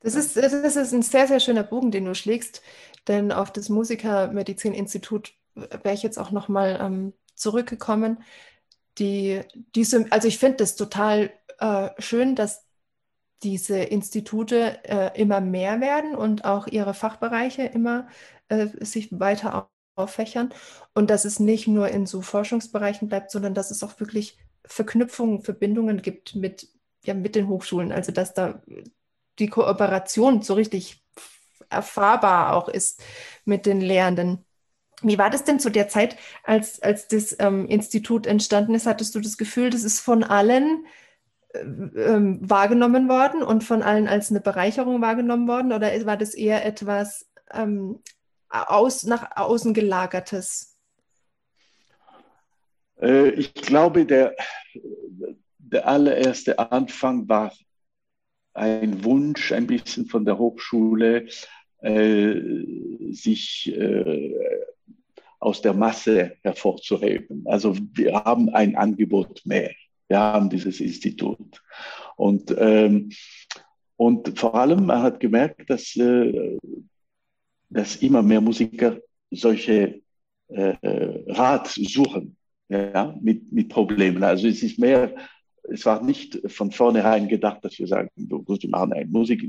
Das ist, das ist ein sehr, sehr schöner Bogen, den du schlägst, denn auf das Musikermedizin-Institut wäre ich jetzt auch nochmal ähm, zurückgekommen. Die, diese, also ich finde das total äh, schön, dass diese Institute äh, immer mehr werden und auch ihre Fachbereiche immer äh, sich weiter auffächern und dass es nicht nur in so Forschungsbereichen bleibt, sondern dass es auch wirklich Verknüpfungen, Verbindungen gibt mit, ja, mit den Hochschulen. Also dass da die Kooperation so richtig erfahrbar auch ist mit den Lehrenden. Wie war das denn zu der Zeit, als, als das ähm, Institut entstanden ist? Hattest du das Gefühl, das ist von allen ähm, wahrgenommen worden und von allen als eine Bereicherung wahrgenommen worden? Oder war das eher etwas ähm, aus, nach außen gelagertes? Äh, ich glaube, der, der allererste Anfang war ein Wunsch ein bisschen von der Hochschule, äh, sich äh, aus der Masse hervorzuheben. Also wir haben ein Angebot mehr. Wir haben dieses Institut. Und, ähm, und vor allem, er hat gemerkt, dass, äh, dass immer mehr Musiker solche äh, Rat suchen ja, mit, mit Problemen. Also es ist mehr, es war nicht von vornherein gedacht, dass wir sagen, wir machen ein Musik,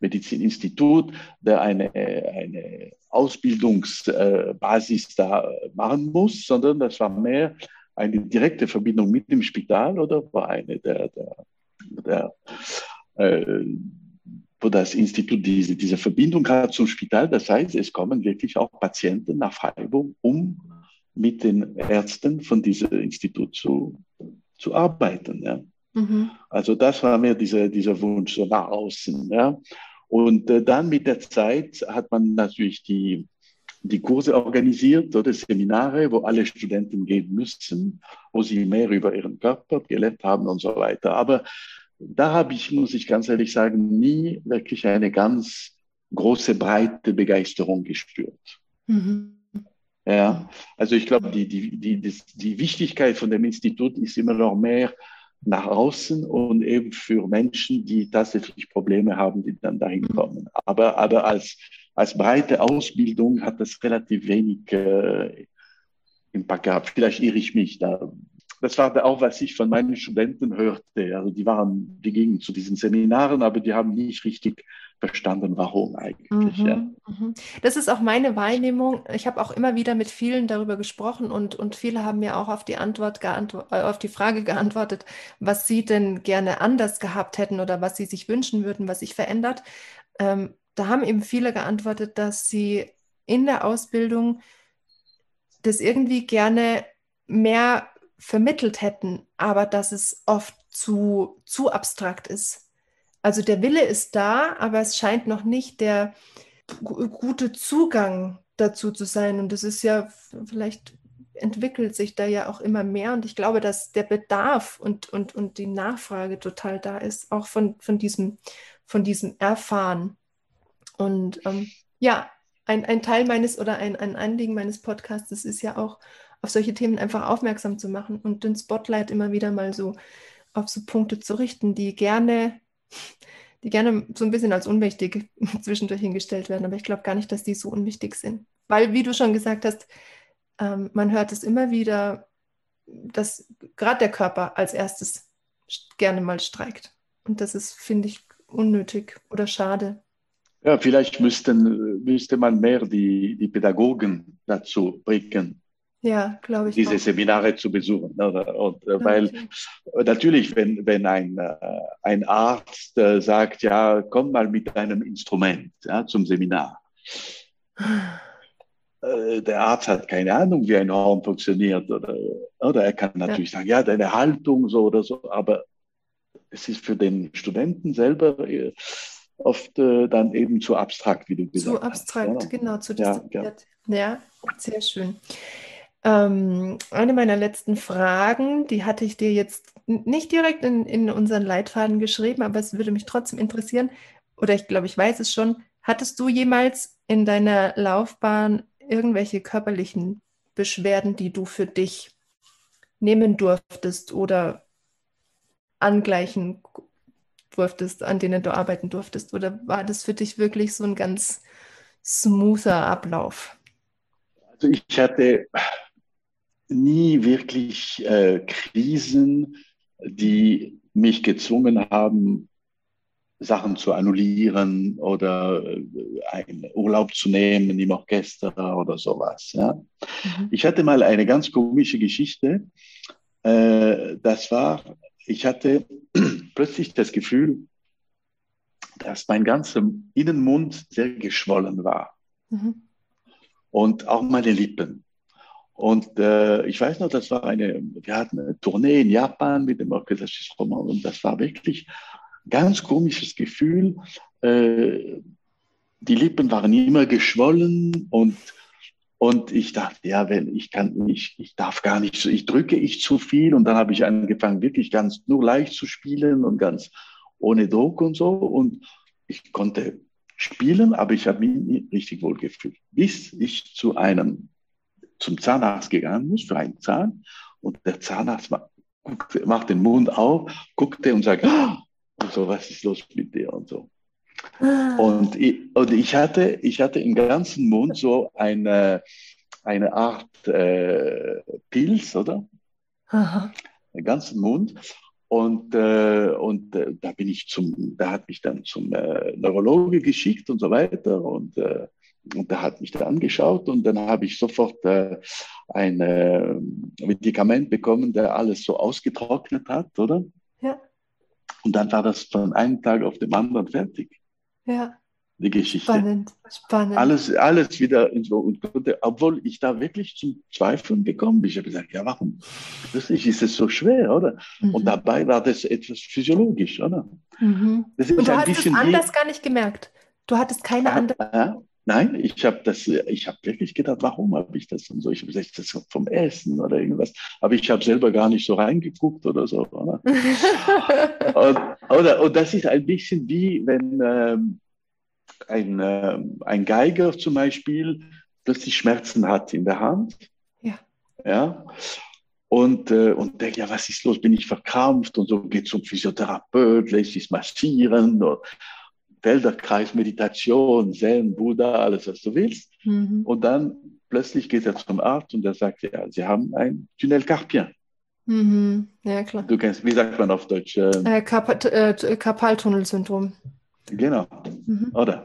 Medizininstitut, der eine, eine Ausbildungsbasis da machen muss, sondern das war mehr eine direkte Verbindung mit dem Spital oder war eine der, der, der äh, wo das Institut diese, diese Verbindung hat zum Spital. Das heißt, es kommen wirklich auch Patienten nach Freiburg, um mit den Ärzten von diesem Institut zu, zu arbeiten. Ja. Mhm. Also das war mir dieser, dieser Wunsch so nach außen. Ja. Und äh, dann mit der Zeit hat man natürlich die, die Kurse organisiert oder Seminare, wo alle Studenten gehen müssen, wo sie mehr über ihren Körper gelernt haben und so weiter. Aber da habe ich, muss ich ganz ehrlich sagen, nie wirklich eine ganz große, breite Begeisterung gespürt. Mhm. Ja, also ich glaube, die, die, die, die Wichtigkeit von dem Institut ist immer noch mehr nach außen und eben für Menschen, die tatsächlich Probleme haben, die dann dahin mhm. kommen. Aber, aber als, als breite Ausbildung hat das relativ wenig äh, Impact gehabt. Vielleicht irre ich mich da das war auch, was ich von meinen Studenten hörte. Also die waren, die gingen zu diesen Seminaren, aber die haben nicht richtig verstanden, warum eigentlich. Mhm, ja. Mhm. Das ist auch meine Wahrnehmung. Ich habe auch immer wieder mit vielen darüber gesprochen und, und viele haben mir auch auf die Antwort äh, auf die Frage geantwortet, was sie denn gerne anders gehabt hätten oder was sie sich wünschen würden, was sich verändert. Ähm, da haben eben viele geantwortet, dass sie in der Ausbildung das irgendwie gerne mehr vermittelt hätten, aber dass es oft zu, zu abstrakt ist. Also der Wille ist da, aber es scheint noch nicht der gute Zugang dazu zu sein. Und das ist ja, vielleicht entwickelt sich da ja auch immer mehr. Und ich glaube, dass der Bedarf und, und, und die Nachfrage total da ist, auch von, von, diesem, von diesem Erfahren. Und ähm, ja, ein, ein Teil meines oder ein, ein Anliegen meines Podcasts ist ja auch, auf solche Themen einfach aufmerksam zu machen und den Spotlight immer wieder mal so auf so Punkte zu richten, die gerne, die gerne so ein bisschen als unwichtig zwischendurch hingestellt werden. Aber ich glaube gar nicht, dass die so unwichtig sind. Weil, wie du schon gesagt hast, ähm, man hört es immer wieder, dass gerade der Körper als erstes gerne mal streikt. Und das ist, finde ich, unnötig oder schade. Ja, vielleicht müssten, müsste man mehr die, die Pädagogen dazu bringen, ja, glaube ich. Diese auch. Seminare zu besuchen. Oder? Und, äh, weil ich. natürlich, wenn, wenn ein, äh, ein Arzt äh, sagt, ja, komm mal mit deinem Instrument ja, zum Seminar. Der Arzt hat keine Ahnung, wie ein Horn funktioniert. Oder, oder er kann natürlich ja. sagen, ja, deine Haltung so oder so, aber es ist für den Studenten selber oft äh, dann eben zu abstrakt, wie du gesagt hast. Zu abstrakt, hast, genau, zu distanziert. Ja, ja. ja, sehr schön. Ähm, eine meiner letzten Fragen, die hatte ich dir jetzt nicht direkt in, in unseren Leitfaden geschrieben, aber es würde mich trotzdem interessieren, oder ich glaube, ich weiß es schon. Hattest du jemals in deiner Laufbahn irgendwelche körperlichen Beschwerden, die du für dich nehmen durftest oder angleichen durftest, an denen du arbeiten durftest? Oder war das für dich wirklich so ein ganz smoother Ablauf? Also ich hatte nie wirklich äh, Krisen, die mich gezwungen haben, Sachen zu annullieren oder äh, einen Urlaub zu nehmen im Orchester oder sowas. Ja. Mhm. Ich hatte mal eine ganz komische Geschichte. Äh, das war, ich hatte plötzlich das Gefühl, dass mein ganzer Innenmund sehr geschwollen war. Mhm. Und auch meine Lippen. Und äh, ich weiß noch, das war eine, wir hatten eine Tournee in Japan mit dem Orchester Roman und das war wirklich ein ganz komisches Gefühl. Äh, die Lippen waren immer geschwollen und und ich dachte, ja, wenn ich kann nicht, ich darf gar nicht so, ich drücke ich zu viel. Und dann habe ich angefangen, wirklich ganz nur leicht zu spielen und ganz ohne Druck und so. Und ich konnte spielen, aber ich habe mich nicht richtig wohl gefühlt, bis ich zu einem zum Zahnarzt gegangen ist für einen Zahn. Und der Zahnarzt macht den Mund auf, guckte und sagt, oh! und so, was ist los mit dir? Und so. Und, ich, und ich, hatte, ich hatte im ganzen Mund so eine, eine Art äh, Pilz, oder? Aha. Den ganzen Mund. Und, äh, und äh, da bin ich zum, da hat mich dann zum äh, Neurologe geschickt und so weiter. Und, äh, und da hat mich da angeschaut und dann habe ich sofort äh, ein Medikament bekommen, der alles so ausgetrocknet hat, oder? Ja. Und dann war das von einem Tag auf dem anderen fertig. Ja. Die Geschichte. Spannend, spannend. Alles, alles wieder so und konnte, obwohl ich da wirklich zum Zweifeln gekommen bin. Ich habe gesagt, ja, warum? Plötzlich ist es so schwer, oder? Mhm. Und dabei war das etwas physiologisch, oder? Mhm. Das ist Und du ein hast es bisschen wie- anders gar nicht gemerkt. Du hattest keine andere. Ja, nein, ich habe das, ich habe wirklich gedacht, warum habe ich das und so? Ich habe gesagt, das ist vom Essen oder irgendwas. Aber ich habe selber gar nicht so reingeguckt oder so. Oder? Und, oder, und das ist ein bisschen wie, wenn ähm, ein, ähm, ein Geiger zum Beispiel plötzlich Schmerzen hat in der Hand. Ja. Ja. Und, äh, und denkt, ja, was ist los? Bin ich verkrampft? Und so geht zum Physiotherapeut, lässt sich massieren. Und Felderkreis, Meditation, Zen, Buddha, alles, was du willst. Mhm. Und dann plötzlich geht er zum Arzt und er sagt, ja, Sie haben ein Tunnel carpien. Mhm. Ja, klar. Du kennst, wie sagt man auf Deutsch? Äh, Äh, Karpa- äh, Karpaltunnelsyndrom. genau. Mhm. Oder?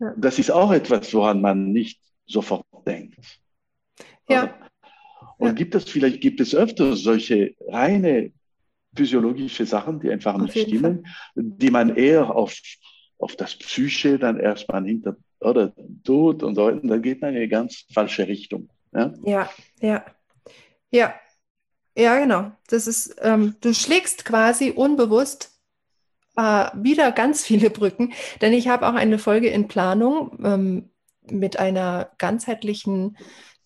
Ja. Das ist auch etwas, woran man nicht sofort denkt. Ja. Oder? Und Ja. gibt es vielleicht, gibt es öfter solche reine physiologische Sachen, die einfach Auf nicht stimmen, die man eher auf, auf das Psyche dann erstmal hinter oder tut und so, dann geht man in eine ganz falsche Richtung. Ja? Ja, ja, ja, ja, genau. Das ist, ähm, du schlägst quasi unbewusst äh, wieder ganz viele Brücken, denn ich habe auch eine Folge in Planung ähm, mit einer ganzheitlichen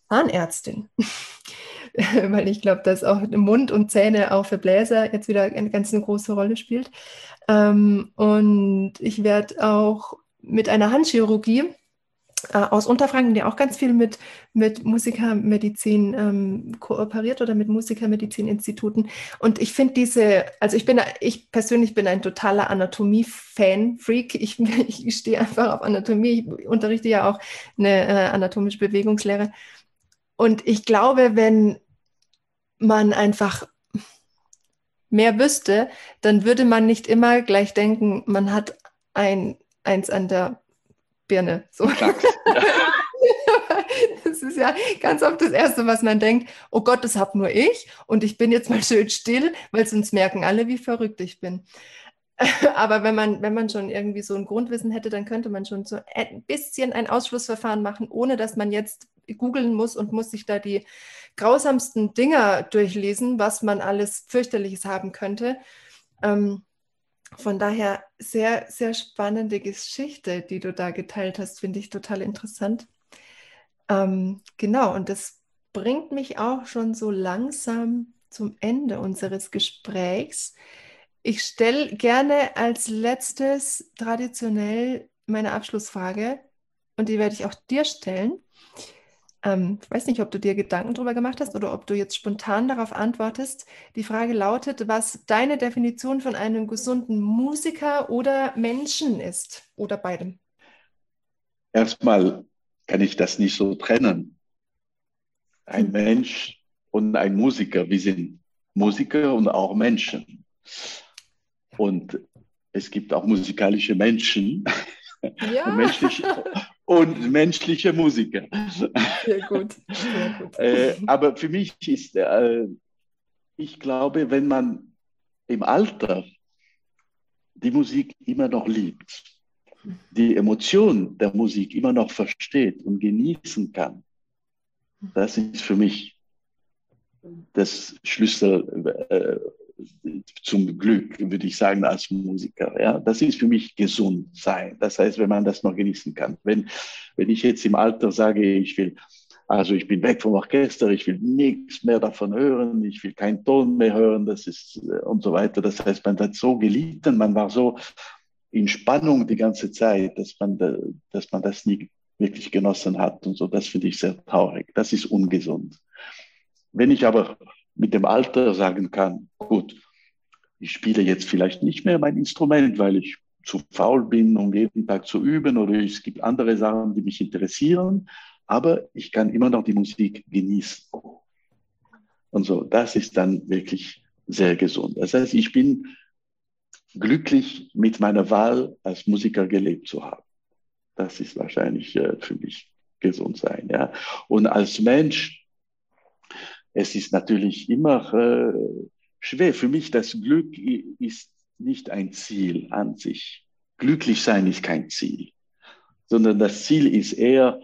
Zahnärztin, weil ich glaube, dass auch Mund und Zähne auch für Bläser jetzt wieder eine ganz eine große Rolle spielt. Ähm, und ich werde auch mit einer Handchirurgie äh, aus Unterfranken, die auch ganz viel mit, mit Musikermedizin ähm, kooperiert oder mit Musikermedizininstituten. Und ich finde diese, also ich bin, ich persönlich bin ein totaler Anatomie-Fan-Freak. Ich, ich stehe einfach auf Anatomie. Ich unterrichte ja auch eine äh, anatomische Bewegungslehre. Und ich glaube, wenn man einfach mehr wüsste, dann würde man nicht immer gleich denken, man hat ein, eins an der Birne. So. Das ist ja ganz oft das Erste, was man denkt, oh Gott, das hab nur ich und ich bin jetzt mal schön still, weil sonst merken alle, wie verrückt ich bin. Aber wenn man, wenn man schon irgendwie so ein Grundwissen hätte, dann könnte man schon so ein bisschen ein Ausschlussverfahren machen, ohne dass man jetzt googeln muss und muss sich da die grausamsten Dinger durchlesen, was man alles fürchterliches haben könnte. Ähm, von daher sehr, sehr spannende Geschichte, die du da geteilt hast, finde ich total interessant. Ähm, genau, und das bringt mich auch schon so langsam zum Ende unseres Gesprächs. Ich stelle gerne als letztes traditionell meine Abschlussfrage und die werde ich auch dir stellen. Ähm, ich weiß nicht, ob du dir Gedanken darüber gemacht hast oder ob du jetzt spontan darauf antwortest. Die Frage lautet, was deine Definition von einem gesunden Musiker oder Menschen ist oder beidem. Erstmal kann ich das nicht so trennen. Ein. Mensch und ein Musiker, wir sind Musiker und auch Menschen. Und es gibt auch musikalische Menschen Ja, menschliche, und menschliche Musiker. sehr gut, sehr gut. Äh, aber für mich ist, äh, ich glaube, wenn man im Alter die Musik immer noch liebt, die Emotion der Musik immer noch versteht und genießen kann, das ist für mich das Schlüssel äh, zum Glück, würde ich sagen, als Musiker. Ja? Das ist für mich gesund sein. Das heißt, wenn man das noch genießen kann. Wenn, wenn ich jetzt im Alter sage, ich will, also ich bin weg vom Orchester, ich will nichts mehr davon hören, ich will keinen Ton mehr hören, das ist äh, und so weiter. Das heißt, man hat so gelitten, man war so in Spannung die ganze Zeit, dass man, da, dass man das nie wirklich genossen hat und so. Das finde ich sehr traurig. Das ist ungesund. Wenn ich aber mit dem Alter sagen kann, gut, ich spiele jetzt vielleicht nicht mehr mein Instrument, weil ich zu faul bin, um jeden Tag zu üben oder es gibt andere Sachen, die mich interessieren, aber ich kann immer noch die Musik genießen. Und so, das ist dann wirklich sehr gesund. Das heißt, ich bin glücklich mit meiner Wahl als Musiker gelebt zu haben. Das ist wahrscheinlich äh, für mich gesund sein. Ja. Und als Mensch, es ist natürlich immer äh, schwer. Für mich das Glück ist nicht ein Ziel an sich. Glücklich sein ist kein Ziel, sondern das Ziel ist eher,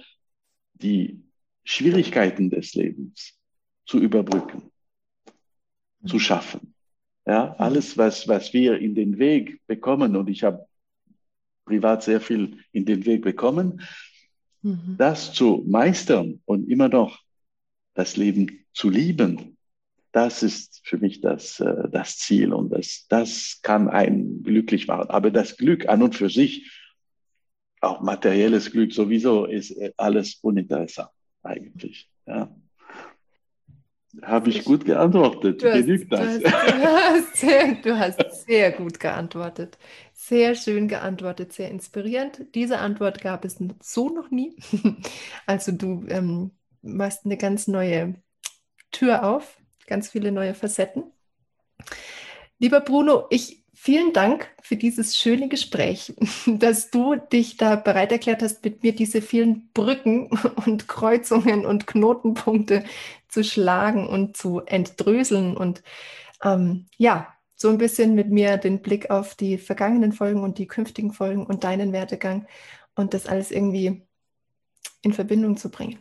die Schwierigkeiten des Lebens zu überbrücken, zu schaffen. Ja, alles, was, was wir in den Weg bekommen, und ich habe privat sehr viel in den Weg bekommen, mhm. das zu meistern und immer noch das Leben zu lieben, das ist für mich das, äh, das Ziel und das, das kann einen glücklich machen. Aber das Glück an und für sich, auch materielles Glück sowieso, ist äh, alles uninteressant eigentlich. Ja. Habe ich gut geantwortet? Du hast, Genügt das? Du hast, du, hast sehr, du hast sehr gut geantwortet. Sehr schön geantwortet, sehr inspirierend. Diese Antwort gab es so noch nie. Also du ähm, machst eine ganz neue Tür auf, ganz viele neue Facetten. Lieber Bruno, ich Vielen Dank für dieses schöne Gespräch, dass du dich da bereit erklärt hast, mit mir diese vielen Brücken und Kreuzungen und Knotenpunkte zu schlagen und zu entdröseln und ähm, ja, so ein bisschen mit mir den Blick auf die vergangenen Folgen und die künftigen Folgen und deinen Werdegang und das alles irgendwie in Verbindung zu bringen.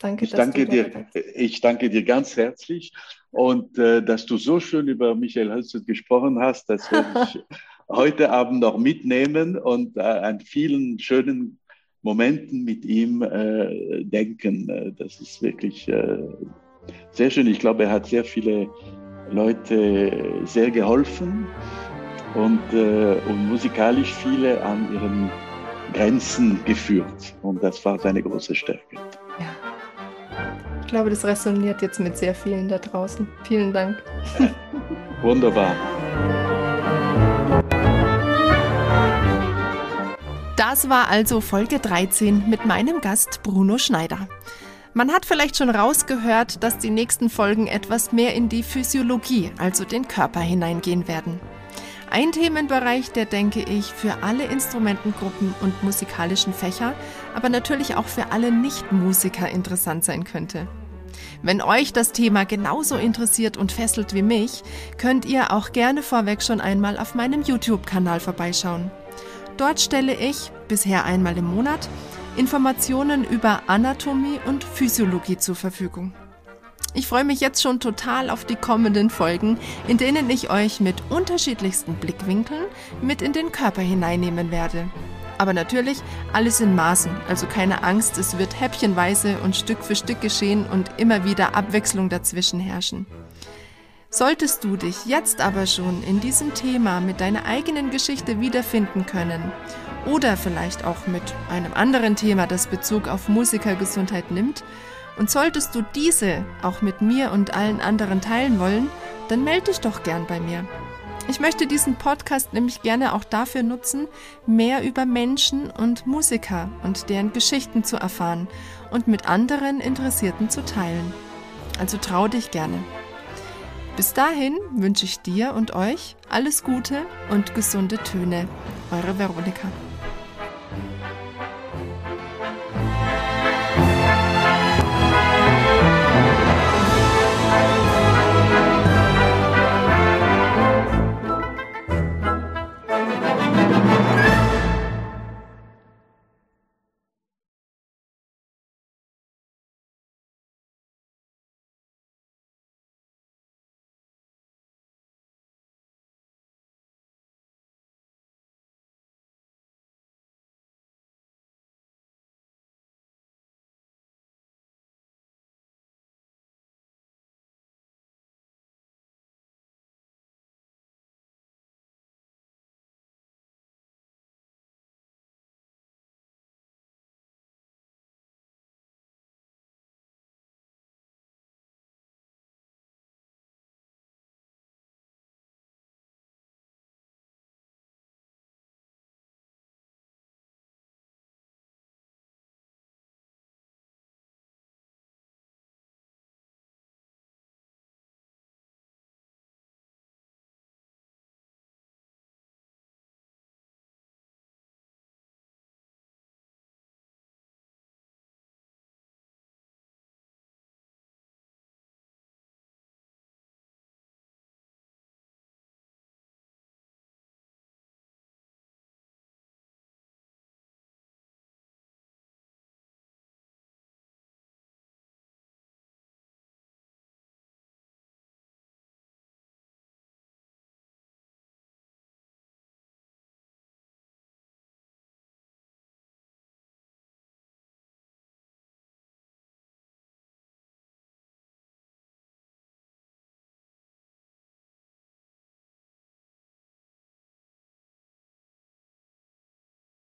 Danke, ich danke dir. Ich danke dir ganz herzlich und äh, dass du so schön über Michael Hölzert gesprochen hast. Das werde ich heute Abend noch mitnehmen und äh, an vielen schönen Momenten mit ihm äh, denken. Äh, das ist wirklich äh, sehr schön. Ich glaube, er hat sehr viele Leute sehr geholfen und, äh, und musikalisch viele an ihren Grenzen geführt. Und das war seine große Stärke. Ich glaube, das resoniert jetzt mit sehr vielen da draußen. Vielen Dank. Wunderbar. Das war also Folge 13 mit meinem Gast Bruno Schneider. Man hat vielleicht schon rausgehört, dass die nächsten Folgen etwas mehr in die Physiologie, also den Körper hineingehen werden. Ein Themenbereich, der denke ich für alle Instrumentengruppen und musikalischen Fächer, aber natürlich auch für alle Nichtmusiker interessant sein könnte. Wenn euch das Thema genauso interessiert und fesselt wie mich, könnt ihr auch gerne vorweg schon einmal auf meinem YouTube-Kanal vorbeischauen. Dort stelle ich, bisher einmal im Monat, Informationen über Anatomie und Physiologie zur Verfügung. Ich freue mich jetzt schon total auf die kommenden Folgen, in denen ich euch mit unterschiedlichsten Blickwinkeln mit in den Körper hineinnehmen werde. Aber natürlich alles in Maßen, also keine Angst, es wird häppchenweise und Stück für Stück geschehen und immer wieder Abwechslung dazwischen herrschen. Solltest du dich jetzt aber schon in diesem Thema mit deiner eigenen Geschichte wiederfinden können oder vielleicht auch mit einem anderen Thema, das Bezug auf Musikergesundheit nimmt, und solltest du diese auch mit mir und allen anderen teilen wollen, dann melde dich doch gern bei mir. Ich möchte diesen Podcast nämlich gerne auch dafür nutzen, mehr über Menschen und Musiker und deren Geschichten zu erfahren und mit anderen Interessierten zu teilen. Also trau dich gerne. Bis dahin wünsche ich dir und euch alles Gute und gesunde Töne. Eure Veronika.